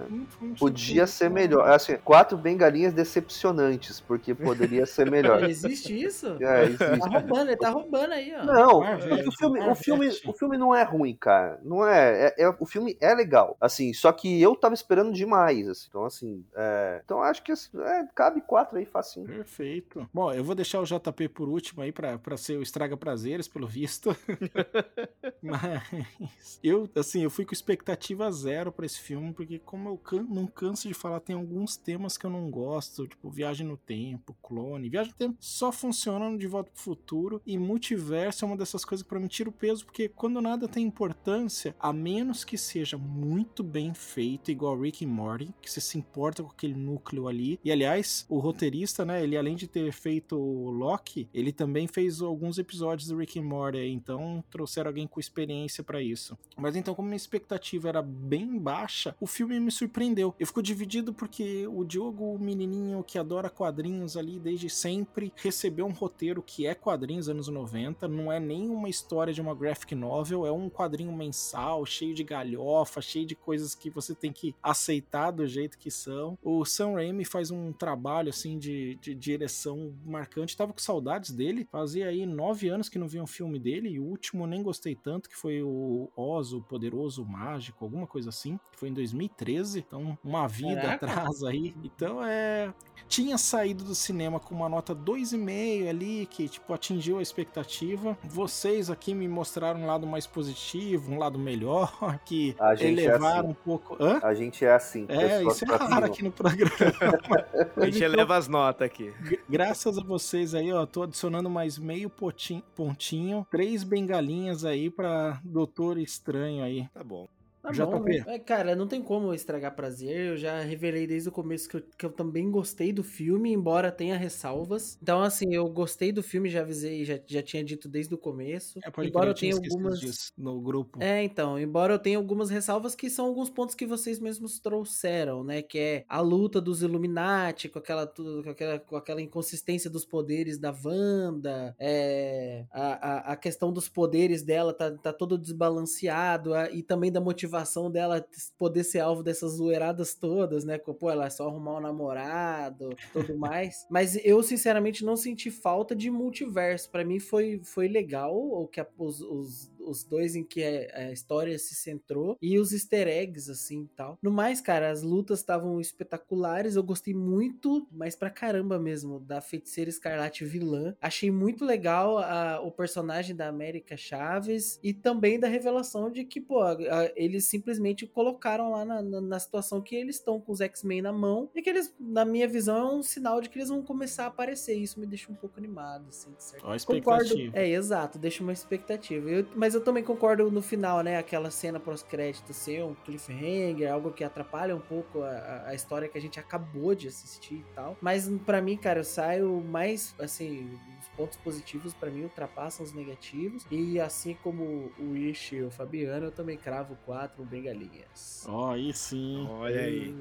Podia ser melhor. Assim, quatro bengalinhas decepcionantes, porque poderia ser melhor. [LAUGHS] Existe isso? É, existe. Tá roubando, ele tá roubando aí, ó. Não, o filme, o, filme, o filme não é ruim, cara. Não é, é, é- O filme é legal. Assim, só que eu tava esperando demais. assim. Então, assim. é, Então acho que assim, é, cabe quatro aí, facinho. Perfeito. Bom, eu vou deixar o JP por último aí pra, pra ser o estraga prazeres, pelo visto. [LAUGHS] Mas eu, assim, eu fui com expectativa zero pra esse filme, porque como eu can- não canso de falar, tem alguns temas que eu não gosto, tipo viagem no tempo, clone. Viagem no tempo só funciona De Volta pro Futuro e multiverso é uma dessas coisas que pra mim tira o peso, porque quando nada tem importância, a menos que seja muito bem feito, igual Rick e Morty, que você se importa com aquele núcleo ali. E aliás, o roteirista, né, ele além de ter feito o Loki, ele também fez alguns episódios do Rick and Morty, então trouxeram alguém com experiência pra isso. Mas então, como minha expectativa era bem baixa, o filme me surpreendeu. Eu fico dividido porque o Diogo, o menininho que adora quadrinhos ali desde sempre, recebeu um roteiro que é quadrinhos anos 90, não é nem uma história de uma graphic novel, é um quadrinho mensal, cheio de galhofa, cheio de coisas que você tem que aceitar do jeito que são. O Sam Raimi faz um trabalho assim de, de direção marcante. Tava com saudades dele. Fazia aí nove anos que não via um filme dele. E o último nem gostei tanto, que foi o Oz, o Poderoso Mágico, alguma coisa assim. Que foi em 2013. Então, uma vida Caraca. atrás aí. Então é. Tinha saído do cinema com uma nota 2,5 ali, que tipo atingiu a expectativa. Vocês aqui me mostraram um lado mais positivo, um lado melhor, [LAUGHS] que A gente é elevaram assim. um pouco. Hã? A gente é assim. É, isso é pra raro aqui no programa. [LAUGHS] [LAUGHS] A gente eleva as notas aqui. Gra- Graças a vocês aí, ó, tô adicionando mais meio potin- pontinho, três bengalinhas aí pra Doutor Estranho aí. Tá bom. Tá JP. bom, né? É, cara, não tem como estragar prazer. Eu já revelei desde o começo que eu, que eu também gostei do filme, embora tenha ressalvas. Então, assim, eu gostei do filme, já avisei, já, já tinha dito desde o começo. É, pode embora eu tenha algumas. disso no grupo. É, então, embora eu tenha algumas ressalvas que são alguns pontos que vocês mesmos trouxeram, né? Que é a luta dos Illuminati, com aquela, tudo- com aquela, com aquela inconsistência dos poderes da Wanda, é, a, a, a questão dos poderes dela tá, tá todo desbalanceado, a- e também da motivação dela poder ser alvo dessas zoeiradas todas, né? Pô, ela é só arrumar um namorado tudo [LAUGHS] mais. Mas eu, sinceramente, não senti falta de multiverso. Pra mim foi, foi legal o que a- os, os, os dois em que a, a história se centrou e os easter eggs, assim e tal. No mais, cara, as lutas estavam espetaculares. Eu gostei muito, mas pra caramba mesmo, da feiticeira escarlate vilã. Achei muito legal a- o personagem da América Chaves e também da revelação de que, pô, a- a- eles simplesmente colocaram lá na, na- na situação que eles estão com os X-Men na mão e que eles, na minha visão, é um sinal de que eles vão começar a aparecer. Isso me deixa um pouco animado, assim, de certo. Ó, Concordo. É, exato, deixa uma expectativa. Eu- mas eu também concordo no final, né? Aquela cena pós-crédito ser um cliffhanger, algo que atrapalha um pouco a- a, história que a gente acabou de assistir e tal. Mas pra mim, cara, eu saio mais, assim, os pontos positivos pra mim ultrapassam os negativos. E assim como o Ishi e o Fabiano, eu também cravo quatro bengalinhas. Ó, aí sim. Olha aí.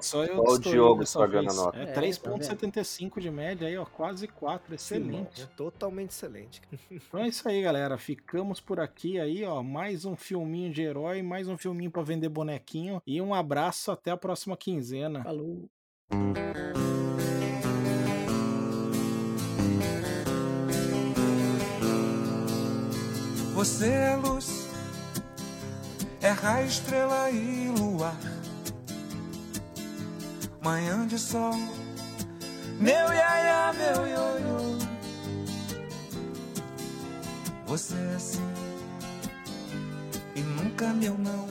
Só eu Só o Diogo estragando vez. a nota. É, É, 3.75 de média aí, ó, quase 4, excelente. É totalmente excelente. Então é isso aí, galera. Ficamos por aqui aí, ó. Mais um filminho de herói, mais um filminho pra vender bonequinho. E um abraço até a próxima quinzena. Falou. Você é luz, é raio, estrela e luar. Manhã de sol, Meu iaia, meu ioiô. Você é assim e nunca meu não.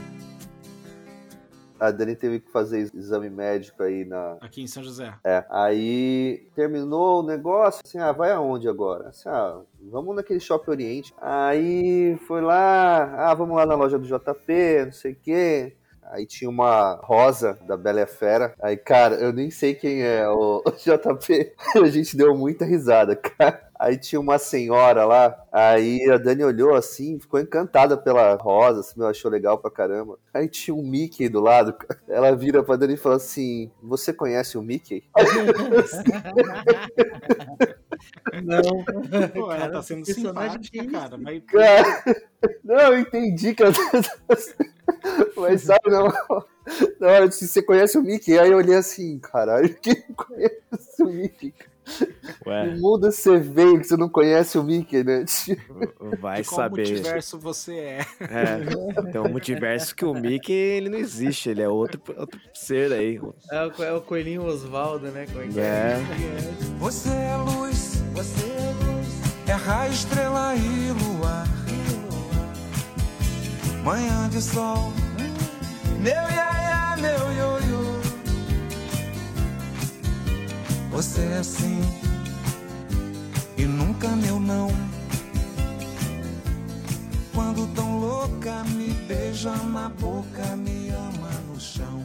A Dani teve que fazer exame médico aí na. Aqui em São José. É. Aí terminou o negócio, assim, ah, vai aonde agora? Assim, ah, vamos naquele Shopping Oriente. Aí foi lá, ah, vamos lá na loja do JP, não sei o quê. Aí tinha uma rosa da Bela e a Fera. Aí, cara, eu nem sei quem é o, [LAUGHS] o JP. A gente deu muita risada, cara. Aí tinha uma senhora lá, aí a Dani olhou assim, ficou encantada pela rosa, assim, achou legal pra caramba. Aí tinha um Mickey do lado, [LAUGHS] ela vira pra Dani e fala assim, você conhece o Mickey? Não. Pô, ela tá sendo personagem simpática, cara. Mas... Cara, não, eu entendi que ela... [LAUGHS] Mas sabe, não... Na hora de você conhece o Mickey, aí eu olhei assim, caralho, [LAUGHS] quem conhece o Mickey? Ué, mundo você veio que você não conhece o Mickey, né? vai De qual saber. multiverso você é? É, tem um multiverso que o Mickey ele não existe, ele é outro, outro ser aí. É o, é o coelhinho Osvaldo, né? Como é que É. Você é luz, você é luz. É raio, estrela e luar. Manhã de sol. Meu iaia, meu ioiô. Você é assim e nunca meu não. Quando tão louca me beija na boca, me ama no chão.